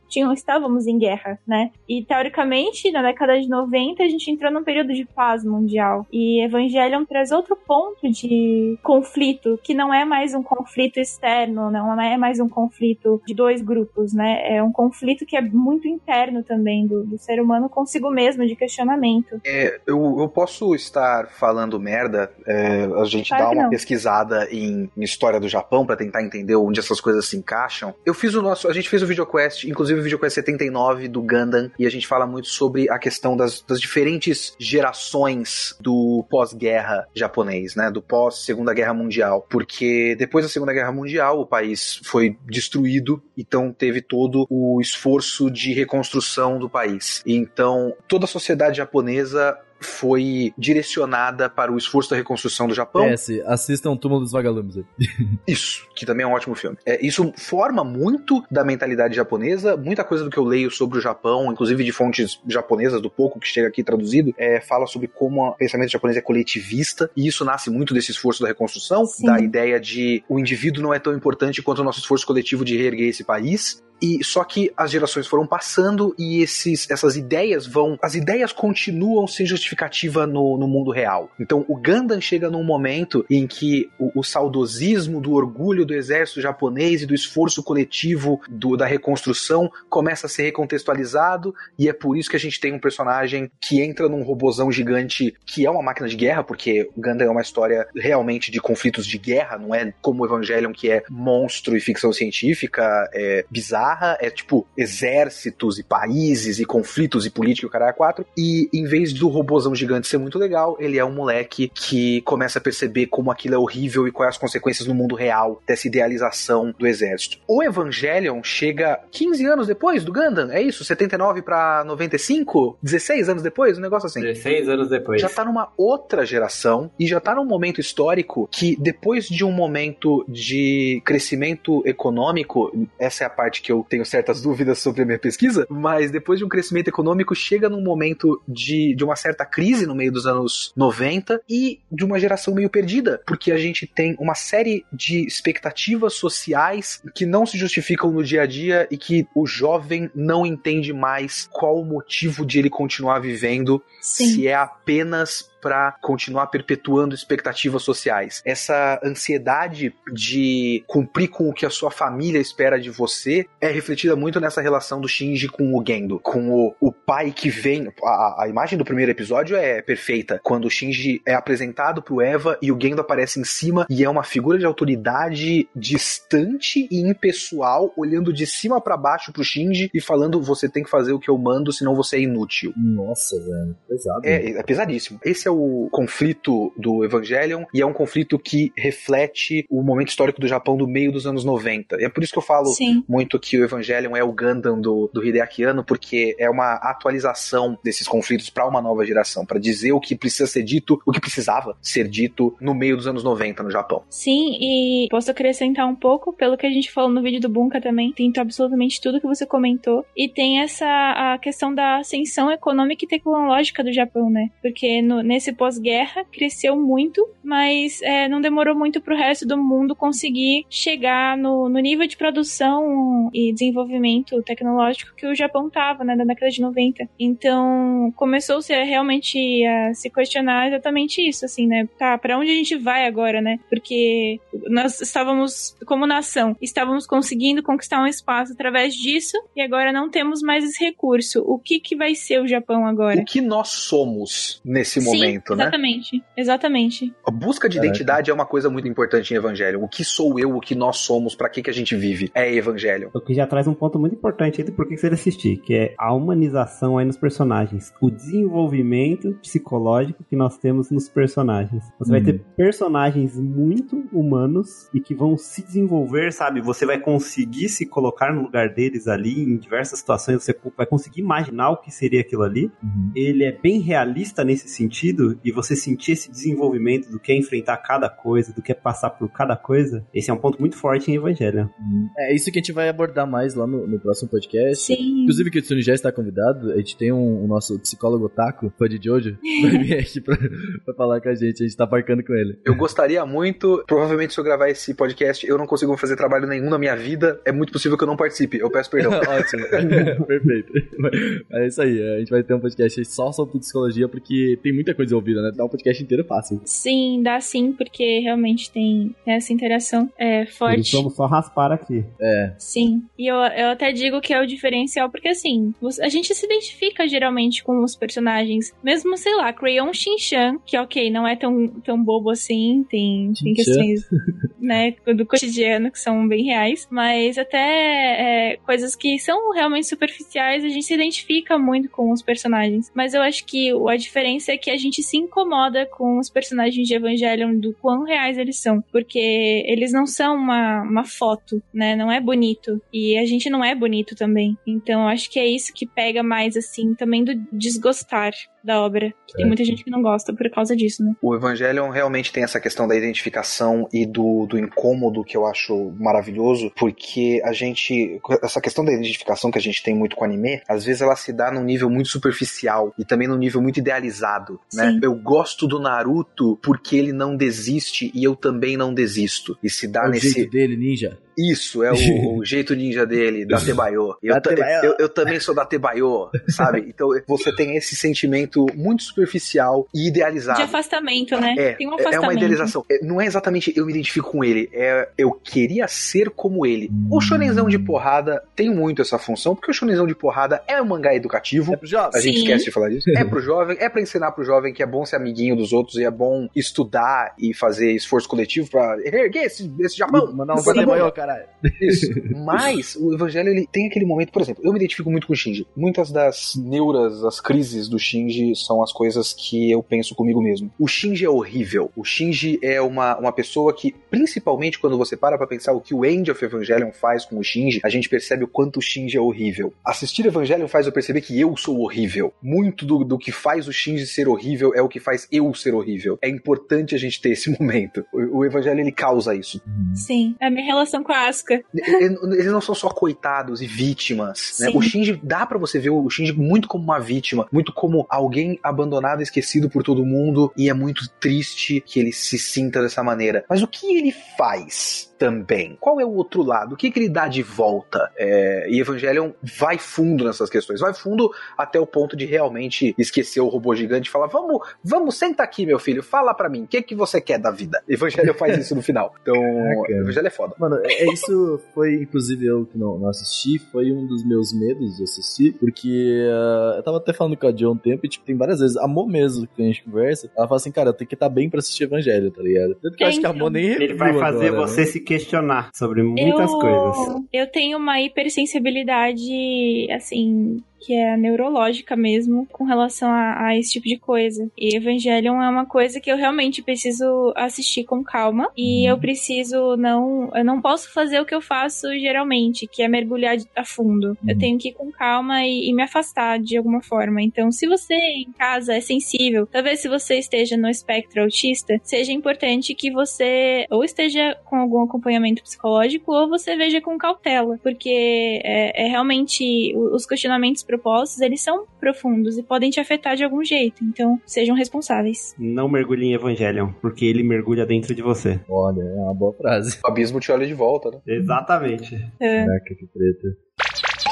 Tinham, estávamos em guerra, né? E teoricamente, na década de 90, a gente entrou num período de paz mundial. E Evangelion traz outro ponto de conflito, que não é mais um conflito externo, não é mais um conflito de dois grupos, né? É um conflito que é muito interno também do, do ser humano consigo mesmo, de questionamento. É, eu, eu posso estar falando merda, é, a gente Claro dá uma não. pesquisada em, em história do Japão pra tentar entender onde essas coisas se encaixam. Eu fiz o nosso, a gente fez o videoquest, inclusive o videoquest 79 do Gundam, e a gente fala muito sobre a questão das, das diferentes gerações do pós-guerra japonês, né? Do pós-segunda guerra mundial. Porque depois da segunda guerra mundial, o país foi destruído, então teve todo o esforço de reconstrução do país. Então, toda a sociedade japonesa foi direcionada para o esforço da reconstrução do Japão. PS, assistam o Túmulo dos Vagalumes aí. Isso, que também é um ótimo filme. É, isso forma muito da mentalidade japonesa, muita coisa do que eu leio sobre o Japão, inclusive de fontes japonesas, do pouco que chega aqui traduzido, é, fala sobre como o pensamento japonês é coletivista, e isso nasce muito desse esforço da reconstrução, Sim. da ideia de o indivíduo não é tão importante quanto o nosso esforço coletivo de reerguer esse país. E só que as gerações foram passando e esses, essas ideias vão. As ideias continuam sem justificativa no, no mundo real. Então o Gundam chega num momento em que o, o saudosismo do orgulho do exército japonês e do esforço coletivo do- da reconstrução começa a ser recontextualizado, e é por isso que a gente tem um personagem que entra num robozão gigante que é uma máquina de guerra, porque Gundam é uma história realmente de conflitos de guerra, não é como o Evangelion que é monstro e ficção científica, é bizarra, é tipo exércitos e países e conflitos e política e o cara é quatro. E em vez do robozão gigante ser muito legal, ele é um moleque que começa a perceber como aquilo é horrível e quais as consequências no mundo real dessa idealização do exército. O Evangelion chega 15 anos depois do Gundam, é isso? 79 pra 95? 16 anos depois? Um negócio assim. 16 anos depois. Já tá numa outra geração e já tá num momento histórico que depois de um momento de crescimento econômico, essa é a parte que eu tenho certas dúvidas sobre a minha pesquisa, mas depois de um crescimento econômico chega num momento de, de uma certa crise no meio dos anos 90 e de uma geração meio perdida, porque a gente tem uma série de expectativas sociais que não se justificam no dia a dia e que o jovem não entende mais qual o motivo de ele continuar vivendo Sim. se é apenas para continuar perpetuando expectativas sociais. Essa ansiedade de cumprir com o que a sua família espera de você é refletida muito nessa relação do Shinji com o Gendo, com o, o pai que vem. A, a imagem do primeiro episódio é perfeita, quando o Shinji é apresentado pro Eva e o Gendo aparece em cima e é uma figura de autoridade distante e impessoal, olhando de cima para baixo pro Shinji e falando: você tem que fazer o que eu mando, senão você é inútil. Nossa, velho. Pesado. É, é pesadíssimo. Esse é o conflito do Evangelion e é um conflito que reflete o momento histórico do Japão do meio dos anos 90. E é por isso que eu falo Sim. muito que o Evangelion é o Gundam do, do Hideaki Anno, porque é uma atualização desses conflitos para uma nova geração, para dizer o que precisa ser dito, o que precisava ser dito no meio dos anos 90 no Japão. Sim, e posso acrescentar um pouco, pelo que a gente falou no vídeo do Bunka também, tem absolutamente tudo que você comentou. E tem essa a questão da ascensão econômica e tecnológica do Japão, né? Porque no- nesse pós-guerra cresceu muito, mas é, não demorou muito pro resto do mundo conseguir chegar no, no nível de produção e desenvolvimento tecnológico que o Japão tava, né, na década de 90. Então, começou-se realmente a se questionar exatamente isso, assim, né? Tá, pra onde a gente vai agora, né? Porque nós estávamos, como nação, estávamos conseguindo conquistar um espaço através disso e agora não temos mais esse recurso. O que que vai ser o Japão agora? O que nós somos nesse Sim, momento, né? exatamente, exatamente. A busca de Caraca. identidade é uma coisa muito importante em Evangelion. O que sou eu, o que nós somos, pra que, que a gente vive? É Evangelion. O que já traz um ponto muito importante aí do porquê que você assistir, que é a humanização aí nos personagens. O desenvolvimento psicológico que nós temos nos personagens. Você vai Hum. ter personagens muito humanos e que vão se desenvolver, sabe? Você vai conseguir se colocar no lugar deles ali em diversas situações, você vai conseguir imaginar o que seria aquilo ali. Uhum. Ele é bem realista nesse sentido e você sentir esse desenvolvimento do que é enfrentar cada coisa, do que é passar por cada coisa. Esse é um ponto muito forte em Evangelho. É isso que a gente vai abordar mais lá no, no próximo podcast. Sim. Inclusive, que o Tsuni já está convidado. A gente tem um, o nosso psicólogo Otaku, fã de Jojo, vai vir aqui pra, pra falar com a gente. A gente tá marcando com ele. Eu gostaria muito, provavelmente se eu gravar esse podcast, eu não consigo fazer trabalho nenhum na minha vida, é muito possível que eu não participe. Eu peço perdão. Ótimo. Perfeito. Mas é isso aí. A gente vai ter um podcast só sobre psicologia, porque tem muita coisa coisa ouvida, né? Dá um podcast inteiro fácil. Sim, dá sim, porque realmente tem essa interação é, forte. isso vamos só raspar aqui. É. Sim, e eu, eu até digo que é o diferencial, porque assim, a gente se identifica geralmente com os personagens. Mesmo, sei lá, Crayon Shinchan, que ok, não é tão, tão bobo assim, tem, tem questões né, do cotidiano que são bem reais, mas até é, coisas que são realmente superficiais, a gente se identifica muito com os personagens. Mas eu acho que o- a diferença é que a gente se incomoda com os personagens de Evangelion do quão reais eles são, porque eles não são uma, uma foto, né? Não é bonito. E a gente não é bonito também. Então acho que é isso que pega mais, assim, também do desgostar da obra. Que tem muita gente que não gosta por causa disso, né? O Evangelion realmente tem essa questão da identificação e do, do incômodo que eu acho maravilhoso, porque a gente. Essa questão da identificação que a gente tem muito com o anime, às vezes ela se dá num nível muito superficial e também num nível muito idealizado, né? Sim. Eu gosto do Naruto porque ele não desiste e eu também não desisto. E se dá É o nesse. dele, ninja. Isso, é o, o jeito ninja dele, da Tebayo. Eu, eu, eu também sou da Tebayo, sabe? Então você tem esse sentimento muito superficial e idealizado. De afastamento, né? É, tem um é afastamento. uma idealização. É, não é exatamente eu me identifico com ele, é eu queria ser como ele. O shonenzão de porrada tem muito essa função, porque o shonenzão de porrada é um mangá educativo. É pro jovem. A gente Sim. esquece de falar disso. É pro jovem, é pra ensinar pro jovem que é bom ser amiguinho dos outros e é bom estudar e fazer esforço coletivo pra erguer esse, esse Japão. Mandar um Esse Japão. maior, caralho. Isso. Mas o Evangelho ele tem aquele momento, por exemplo, eu me identifico muito com o Shinji. Muitas das neuras, as crises do Shinji são as coisas que eu penso comigo mesmo. O Shinji é horrível. O Shinji é uma, uma pessoa que, principalmente quando você para pra pensar o que o End of Evangelion faz com o Shinji, a gente percebe o quanto o Shinji é horrível. Assistir Evangelion faz eu perceber que eu sou horrível. Muito do, do que faz o Shinji ser horrível é o que faz eu ser horrível. É importante a gente ter esse momento. O, o Evangelho ele causa isso. Sim. É a minha relação com Eles não são só coitados e vítimas, né? O Shinji, dá pra você ver o Shinji muito como uma vítima, muito como alguém abandonado, esquecido por todo mundo, e é muito triste que ele se sinta dessa maneira. Mas o que ele faz também? Qual é o outro lado? O que, que ele dá de volta? É, e Evangelion vai fundo nessas questões, vai fundo até o ponto de realmente esquecer o robô gigante e falar: vamos, vamos, senta aqui, meu filho, fala pra mim, o que, que você quer da vida? Evangelion faz isso no final. Então, Evangelho é foda. Mano, é, é isso foi, inclusive, eu que não, não assisti, foi um dos meus medos de assistir, porque ah, eu tava até falando com a Jo um tempo e, tipo, tem várias vezes, a Mo mesmo, que a gente conversa, ela fala assim, cara, eu tenho que estar bem pra assistir Evangelho, tá ligado? Tanto que eu acho que a. Mo nem Ele vai fazer agora, você né? se questionar sobre muitas eu, coisas. Eu tenho uma hipersensibilidade, assim, que é neurológica mesmo, com relação a, a esse tipo de coisa. E Evangelion é uma coisa que eu realmente preciso assistir com calma. E eu preciso não. Eu não posso fazer o que eu faço geralmente, que é mergulhar a fundo. Eu tenho que ir com calma e, e me afastar de alguma forma. Então, se você em casa é sensível, talvez se você esteja no espectro autista, seja importante que você ou esteja com algum acompanhamento psicológico ou você veja com cautela, porque é, é realmente os questionamentos propostos eles são profundos e podem te afetar de algum jeito. Então, sejam responsáveis. Não mergulhe em Evangelion, porque ele mergulha dentro de você. Olha, é uma boa frase. O abismo te olha de volta, né? Exatamente. É. Caraca, que treta.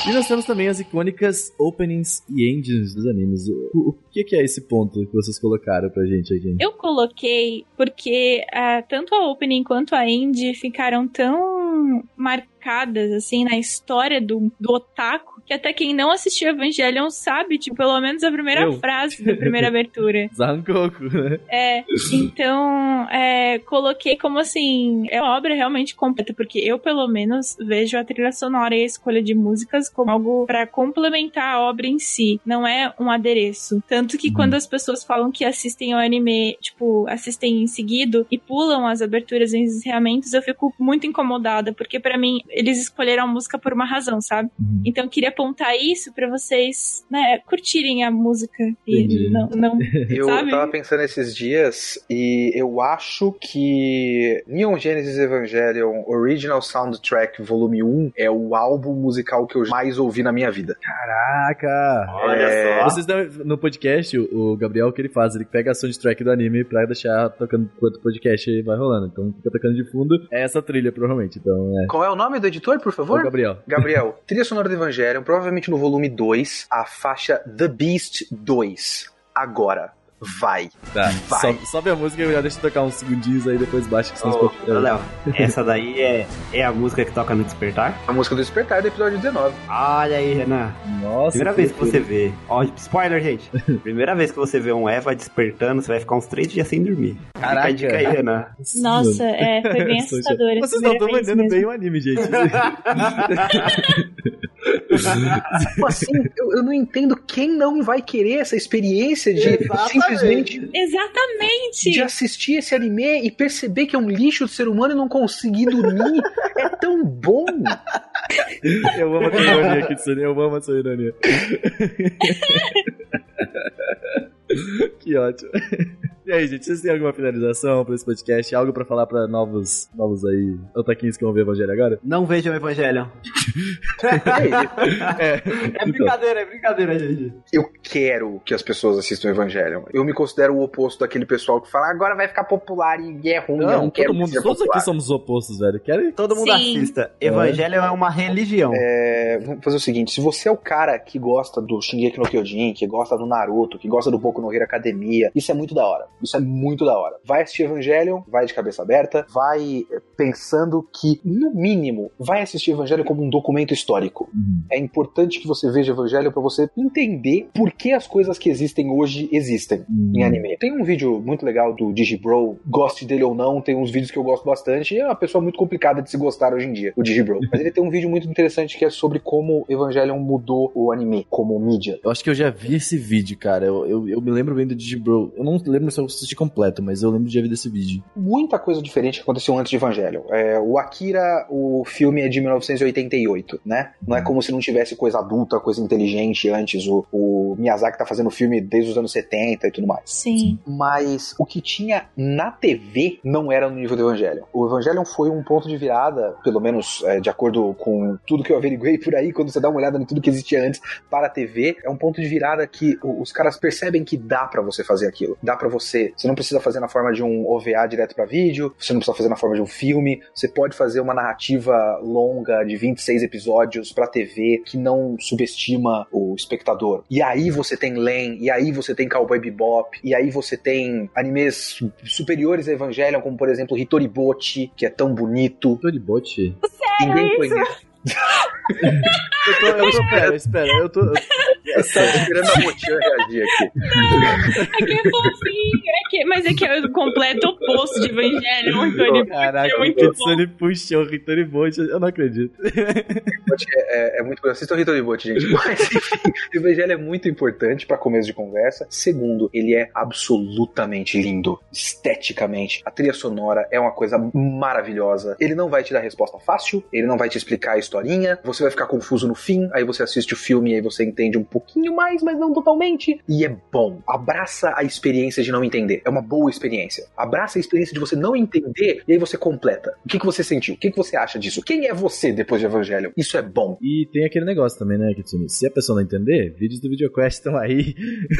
E nós temos também as icônicas openings e endings dos animes. O, o que, que é esse ponto que vocês colocaram pra gente aqui? Eu coloquei porque ah, tanto a opening quanto a end ficaram tão marcadas assim na história do, do otaku que até quem não assistiu Evangelion sabe, tipo, pelo menos a primeira Eu. frase da primeira abertura. Zangoku, né? É, então, é, coloquei como assim, é uma obra realmente completa, porque eu, pelo menos, vejo a trilha sonora e a escolha de músicas como algo pra complementar a obra em si, não é um adereço. Tanto que quando as pessoas falam que assistem ao anime, tipo, assistem em seguido e pulam as aberturas e encerramentos, eu fico muito incomodada, porque pra mim, eles escolheram a música por uma razão, sabe? Então eu queria apontar isso pra vocês, né, curtirem a música e não, não Eu Sabe? tava pensando esses dias e eu acho que Neon Genesis Evangelion Original Soundtrack Volume 1 é o álbum musical que eu mais ouvi na minha vida. Caraca! Olha É, só. Vocês estão no podcast, o Gabriel, o que ele faz? Ele pega a soundtrack do anime pra deixar tocando enquanto o podcast vai rolando. Então fica tocando de fundo. É essa trilha, provavelmente. Então é. Qual é o nome do editor, por favor? Gabriel. Gabriel, trilha sonora do Provavelmente no volume 2, a faixa The Beast 2. Agora. vai. Tá, Vai. sobe, sobe a música e já deixa eu tocar uns segundinhos aí, depois baixa que os ô, Léo, essa daí é, é a música que toca no Despertar? A música do Despertar do episódio 19. Olha aí, Renan. Nossa, Primeira vez que você vê. Ó, spoiler, gente. Primeira vez que você vê um Eva despertando, você vai ficar uns três dias sem dormir. Caraca. Fica a dica aí, Renan. Nossa, é, foi bem assustador. Vocês não estão vendendo bem o anime, gente. Tipo assim, eu, eu não entendo quem não vai querer essa experiência de Exatamente. simplesmente Exatamente! de assistir esse anime e perceber que é um lixo de ser humano e não conseguir dormir. é tão bom. eu amo a tua ironia, Kitsune. Eu amo a sua ironia. que ótimo. E aí, gente, vocês têm alguma finalização pra esse podcast? Algo pra falar pra novos, novos aí, otaquinhos que vão ver Evangelho agora? Não vejam o Evangelho. É, É brincadeira, é brincadeira, gente. Eu quero que as pessoas assistam Evangelion. Eu me considero o oposto daquele pessoal que fala agora vai ficar popular e é ruim. eu Não, não quero todo que mundo, todos popular. aqui somos opostos, velho. Querem? Todo mundo Sim. assista. Evangelho é uma religião. É, vamos fazer o seguinte: se você é o cara que gosta do Shingeki no Kyojin, que gosta do Naruto, que gosta do Boku no Hero Academia, isso é muito da hora. Isso é muito da hora. Vai assistir Evangelion, vai de cabeça aberta, vai eh, pensando que, no mínimo, vai assistir Evangelion como um documento histórico. É importante que você veja Evangelion pra você entender por que as coisas que existem hoje existem em anime. Tem um vídeo muito legal do Digibro, goste dele ou não, tem uns vídeos que eu gosto bastante, e é uma pessoa muito complicada de se gostar hoje em dia, o Digibro. Mas ele tem um vídeo muito interessante que é sobre como Evangelion mudou o anime como mídia. Eu acho que eu já vi esse vídeo, cara. Eu, eu, eu me lembro bem do Digibro. Eu não lembro se eu assisti completo, mas eu lembro de já ver desse vídeo. Muita coisa diferente aconteceu antes de Evangelion. É, o Akira, o filme é de 1988, né? Não é como se não tivesse coisa adulta, coisa inteligente antes. O, o Miyazaki tá fazendo filme desde os anos 70 e tudo mais. Sim. Mas o que tinha na TV não era no nível do Evangelion. O Evangelion foi um ponto de virada, pelo menos é, de acordo com tudo que eu averiguei por aí, quando você dá uma olhada em tudo que existia antes para a TV, é um ponto de virada que os caras percebem que dá pra você fazer aquilo. Dá pra você. Você não precisa fazer na forma de um OVA direto pra vídeo, você não precisa fazer na forma de um filme, você pode fazer uma narrativa longa de 26 episódios pra TV que não subestima o espectador. E aí você tem Len, e aí você tem Cowboy Bebop, e aí você tem animes superiores a Evangelion, como por exemplo Hitoribochi, que é tão bonito. De bote. Ninguém conhece. Eu tô, eu tô, pera, espera, eu tô. eu- Eu tava esperando a Mochan reagir aqui. É que é fofinho, é que, mas é que é o completo oposto de Evangelion. Antônio. Caraca, É o Kitsune puxou o Hitori Bote, eu não acredito. É, é muito. Assistam o Hitoribochi, gente. Mas, enfim, o Evangelho é muito importante pra começo de conversa. Segundo, ele é absolutamente lindo. Esteticamente. A trilha sonora é uma coisa maravilhosa. Ele não vai te dar resposta fácil, ele não vai te explicar a historinha. Você vai ficar confuso no fim, aí você assiste o filme e aí você entende um pouquinho mais, mas não totalmente. E é bom. Abraça a experiência de não entender. É uma boa experiência. Abraça a experiência de você não entender e aí você completa. O que, que você sentiu? O que, que você acha disso? Quem é você depois de Evangelho? Isso é bom. E tem aquele negócio também, né, Kitsune? Se a pessoa não entender, vídeos do VideoQuest estão aí.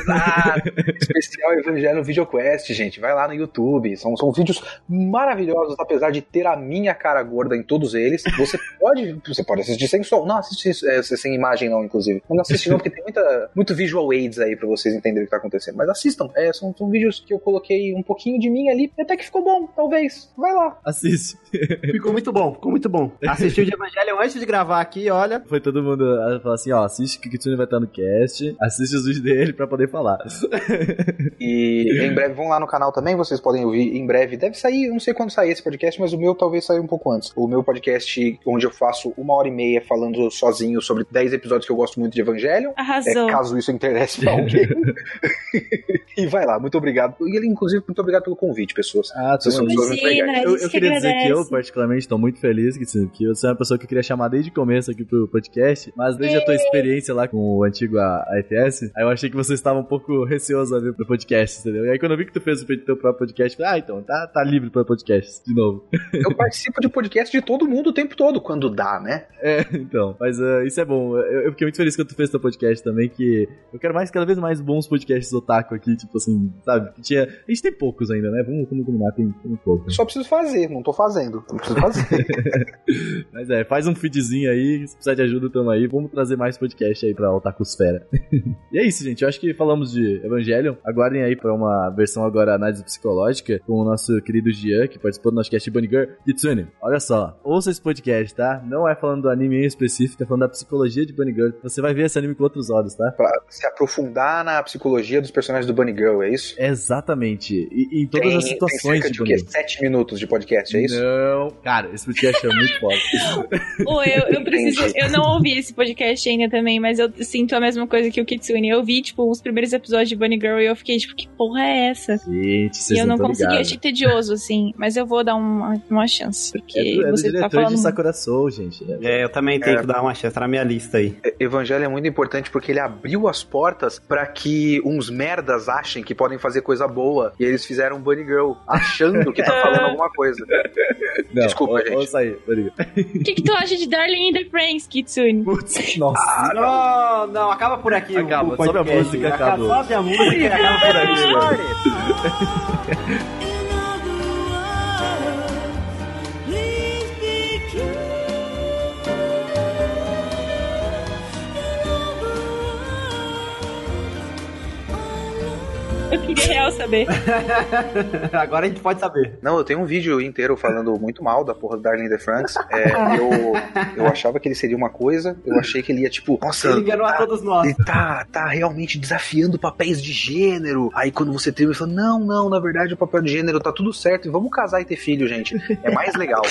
Ah, especial Evangelho VideoQuest, gente. Vai lá no YouTube. São, são vídeos maravilhosos, apesar de ter a minha cara gorda em todos eles. Você pode, você pode assistir sem som. Não assiste é, sem imagem, não, inclusive. Não assiste não, porque tem muita, muito visual aids aí pra vocês entenderem o que tá acontecendo. Mas assistam. É, são, são vídeos que eu coloquei um pouquinho de mim ali. e Até que ficou bom, talvez. Vai lá. Assiste. Ficou muito bom, ficou muito bom. Assistiu de Evangelho antes de gravar aqui, olha. Foi todo mundo falar assim, ó, assiste que o Kitsune vai estar no cast, assiste os vídeos dele pra poder falar. E em breve vão lá no canal também, vocês podem ouvir em breve. Deve sair, não sei quando sair esse podcast, mas o meu talvez saia um pouco antes. O meu podcast, onde eu faço uma hora e meia falando sozinho sobre 10 episódios que eu gosto muito de Evangelho. Arrasou. É, caso isso interesse pra alguém. e vai lá, muito obrigado. E ele, inclusive, muito obrigado pelo convite, pessoas. Ah, Vocês são pessoas muito Imagina, legais. Eu, eu que queria dizer que eu, particularmente, estou muito feliz que, que você é uma pessoa que eu queria chamar desde o começo aqui pro podcast, mas desde a tua experiência lá com o antigo A- AFS, aí eu achei que você estava um pouco receoso ali pro podcast, entendeu? E aí quando eu vi que tu fez o teu próprio podcast, eu falei, ah, então, tá, tá livre para podcast, de novo. Eu participo de podcast de todo mundo o tempo todo, quando dá, né? É, então, mas ah, isso é bom. Eu, eu fiquei muito feliz quando tu fez teu podcast também, que eu quero mais, cada vez mais bons podcasts otaku aqui, tipo assim, sabe? Que tinha a gente tem poucos ainda, né? Vamos, vamos combinar, tem, tem poucos. Só preciso fazer, não tô fazendo. Não preciso fazer. Mas é, faz um feedzinho aí, se precisar de ajuda, tamo aí. Vamos trazer mais podcast aí pra Otakusfera. e é isso, gente. Eu acho que falamos de Evangelion. Aguardem aí pra uma versão agora análise psicológica com o nosso querido Gian, que participou do nosso cast Bunny Girl. Kitsune, olha só. Ouça esse podcast, tá? Não é falando do anime em específico, é falando da psicologia de Bunny Girl. Você vai ver esse anime com outros olhos, tá? pra se aprofundar na psicologia dos personagens do Bunny Girl, é isso? Exatamente. E, em todas tem, as situações tem cerca de de o quê? Sete minutos de podcast, é isso? Não. Cara, esse podcast é muito foda. Ô, eu, eu preciso. Eu não ouvi esse podcast ainda também, mas eu sinto a mesma coisa que o Kitsune. Eu vi, tipo, os primeiros episódios de Bunny Girl e eu fiquei, tipo, que porra é essa? Gente, vocês e eu não tão consegui, achei tedioso, assim. Mas eu vou dar uma, uma chance. Porque É do, é do tá diretor falando. de Sakura Soul, gente. É. É, eu também tenho É. que dar uma chance, tá na minha lista aí. Evangelho é muito importante porque ele abriu as portas pra que uns merdas achem que podem fazer coisa boa. E eles fizeram um Bunny Girl achando que tá falando alguma coisa. Não, Desculpa, ó- gente. Aí, peraí. O que, que tu acha de Darling in the Franxx, Kitsune? Putz, nossa. não, não, acaba por aqui. Acaba, o sobe a música, Acaba- acabou. Sobe a música e acaba por aqui. Queria real saber. Agora a gente pode saber. Não, eu tenho um vídeo inteiro falando muito mal da porra do Darling in the Franks. É, eu, eu achava que ele seria uma coisa, eu achei que ele ia, tipo, nossa, Ele enganou a tá- todos nós. ele tá, tá realmente desafiando papéis de gênero. Aí quando você termina, ele fala: Não, não, na verdade o papel de gênero tá tudo certo e vamos casar e ter filho, gente. É mais legal.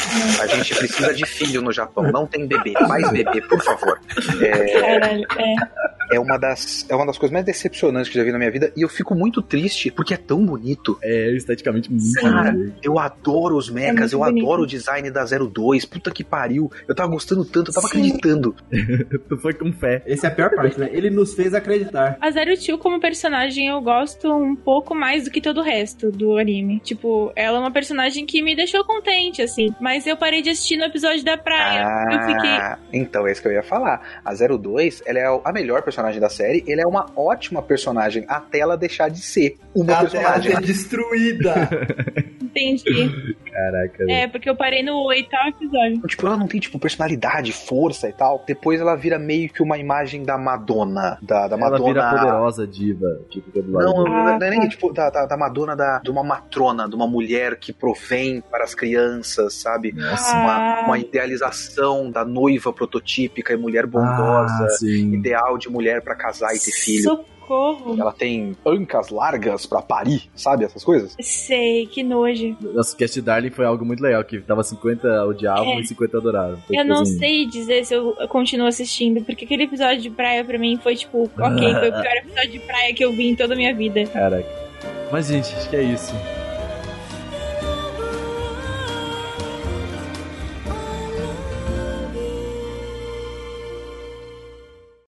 A gente precisa de filho no Japão, não tem bebê. Mais bebê, por favor. É, Caralho, é. é, uma das, é uma das coisas mais decepcionantes que eu já vi na minha vida e eu fico muito triste porque é tão bonito. É esteticamente muito Cara, bonito. eu adoro os mechas, É eu bonito. adoro o design da 02. Puta que pariu. Eu tava gostando tanto, eu tava Sim. acreditando. Tu foi com fé. Essa é a pior parte, né? Ele nos fez acreditar. A Zero Two como personagem eu gosto um pouco mais do que todo o resto do anime. Tipo, ela é uma personagem que me deixou contente, assim. Mas eu parei de assistir no episódio da praia. eu fiquei. Ah, então, é isso que eu ia falar. A 02, ela é a melhor personagem da série, ela é uma ótima personagem até ela deixar de ser uma ela personagem. ser destruída. Entendi. Caraca. É, porque eu parei no oitavo episódio. Tipo, ela não tem, tipo, personalidade, força e tal. Depois ela vira meio que uma imagem da Madonna. Da, da Ela Madonna. vira poderosa diva, tipo, que é do lado Não, não, não é nem tá. tipo da, da, da Madonna da, de uma matrona, de uma mulher que provém para as crianças, sabe? Nossa. Uma, Ah. uma idealização da noiva prototípica e mulher bondosa, Ah, sim. ideal de mulher para casar e ter filho. Socorro. Ela tem ancas largas pra parir, sabe? Essas coisas. Sei, que nojo. Nosso cast Darling foi algo muito legal, que tava 50 odiavam É. e 50 adoraram. Foi Eu não assim, sei dizer se eu continuo assistindo, porque aquele episódio de praia pra mim foi tipo, ok, foi o pior episódio de praia que eu vi em toda a minha vida. Caraca. Mas, gente, acho que é isso.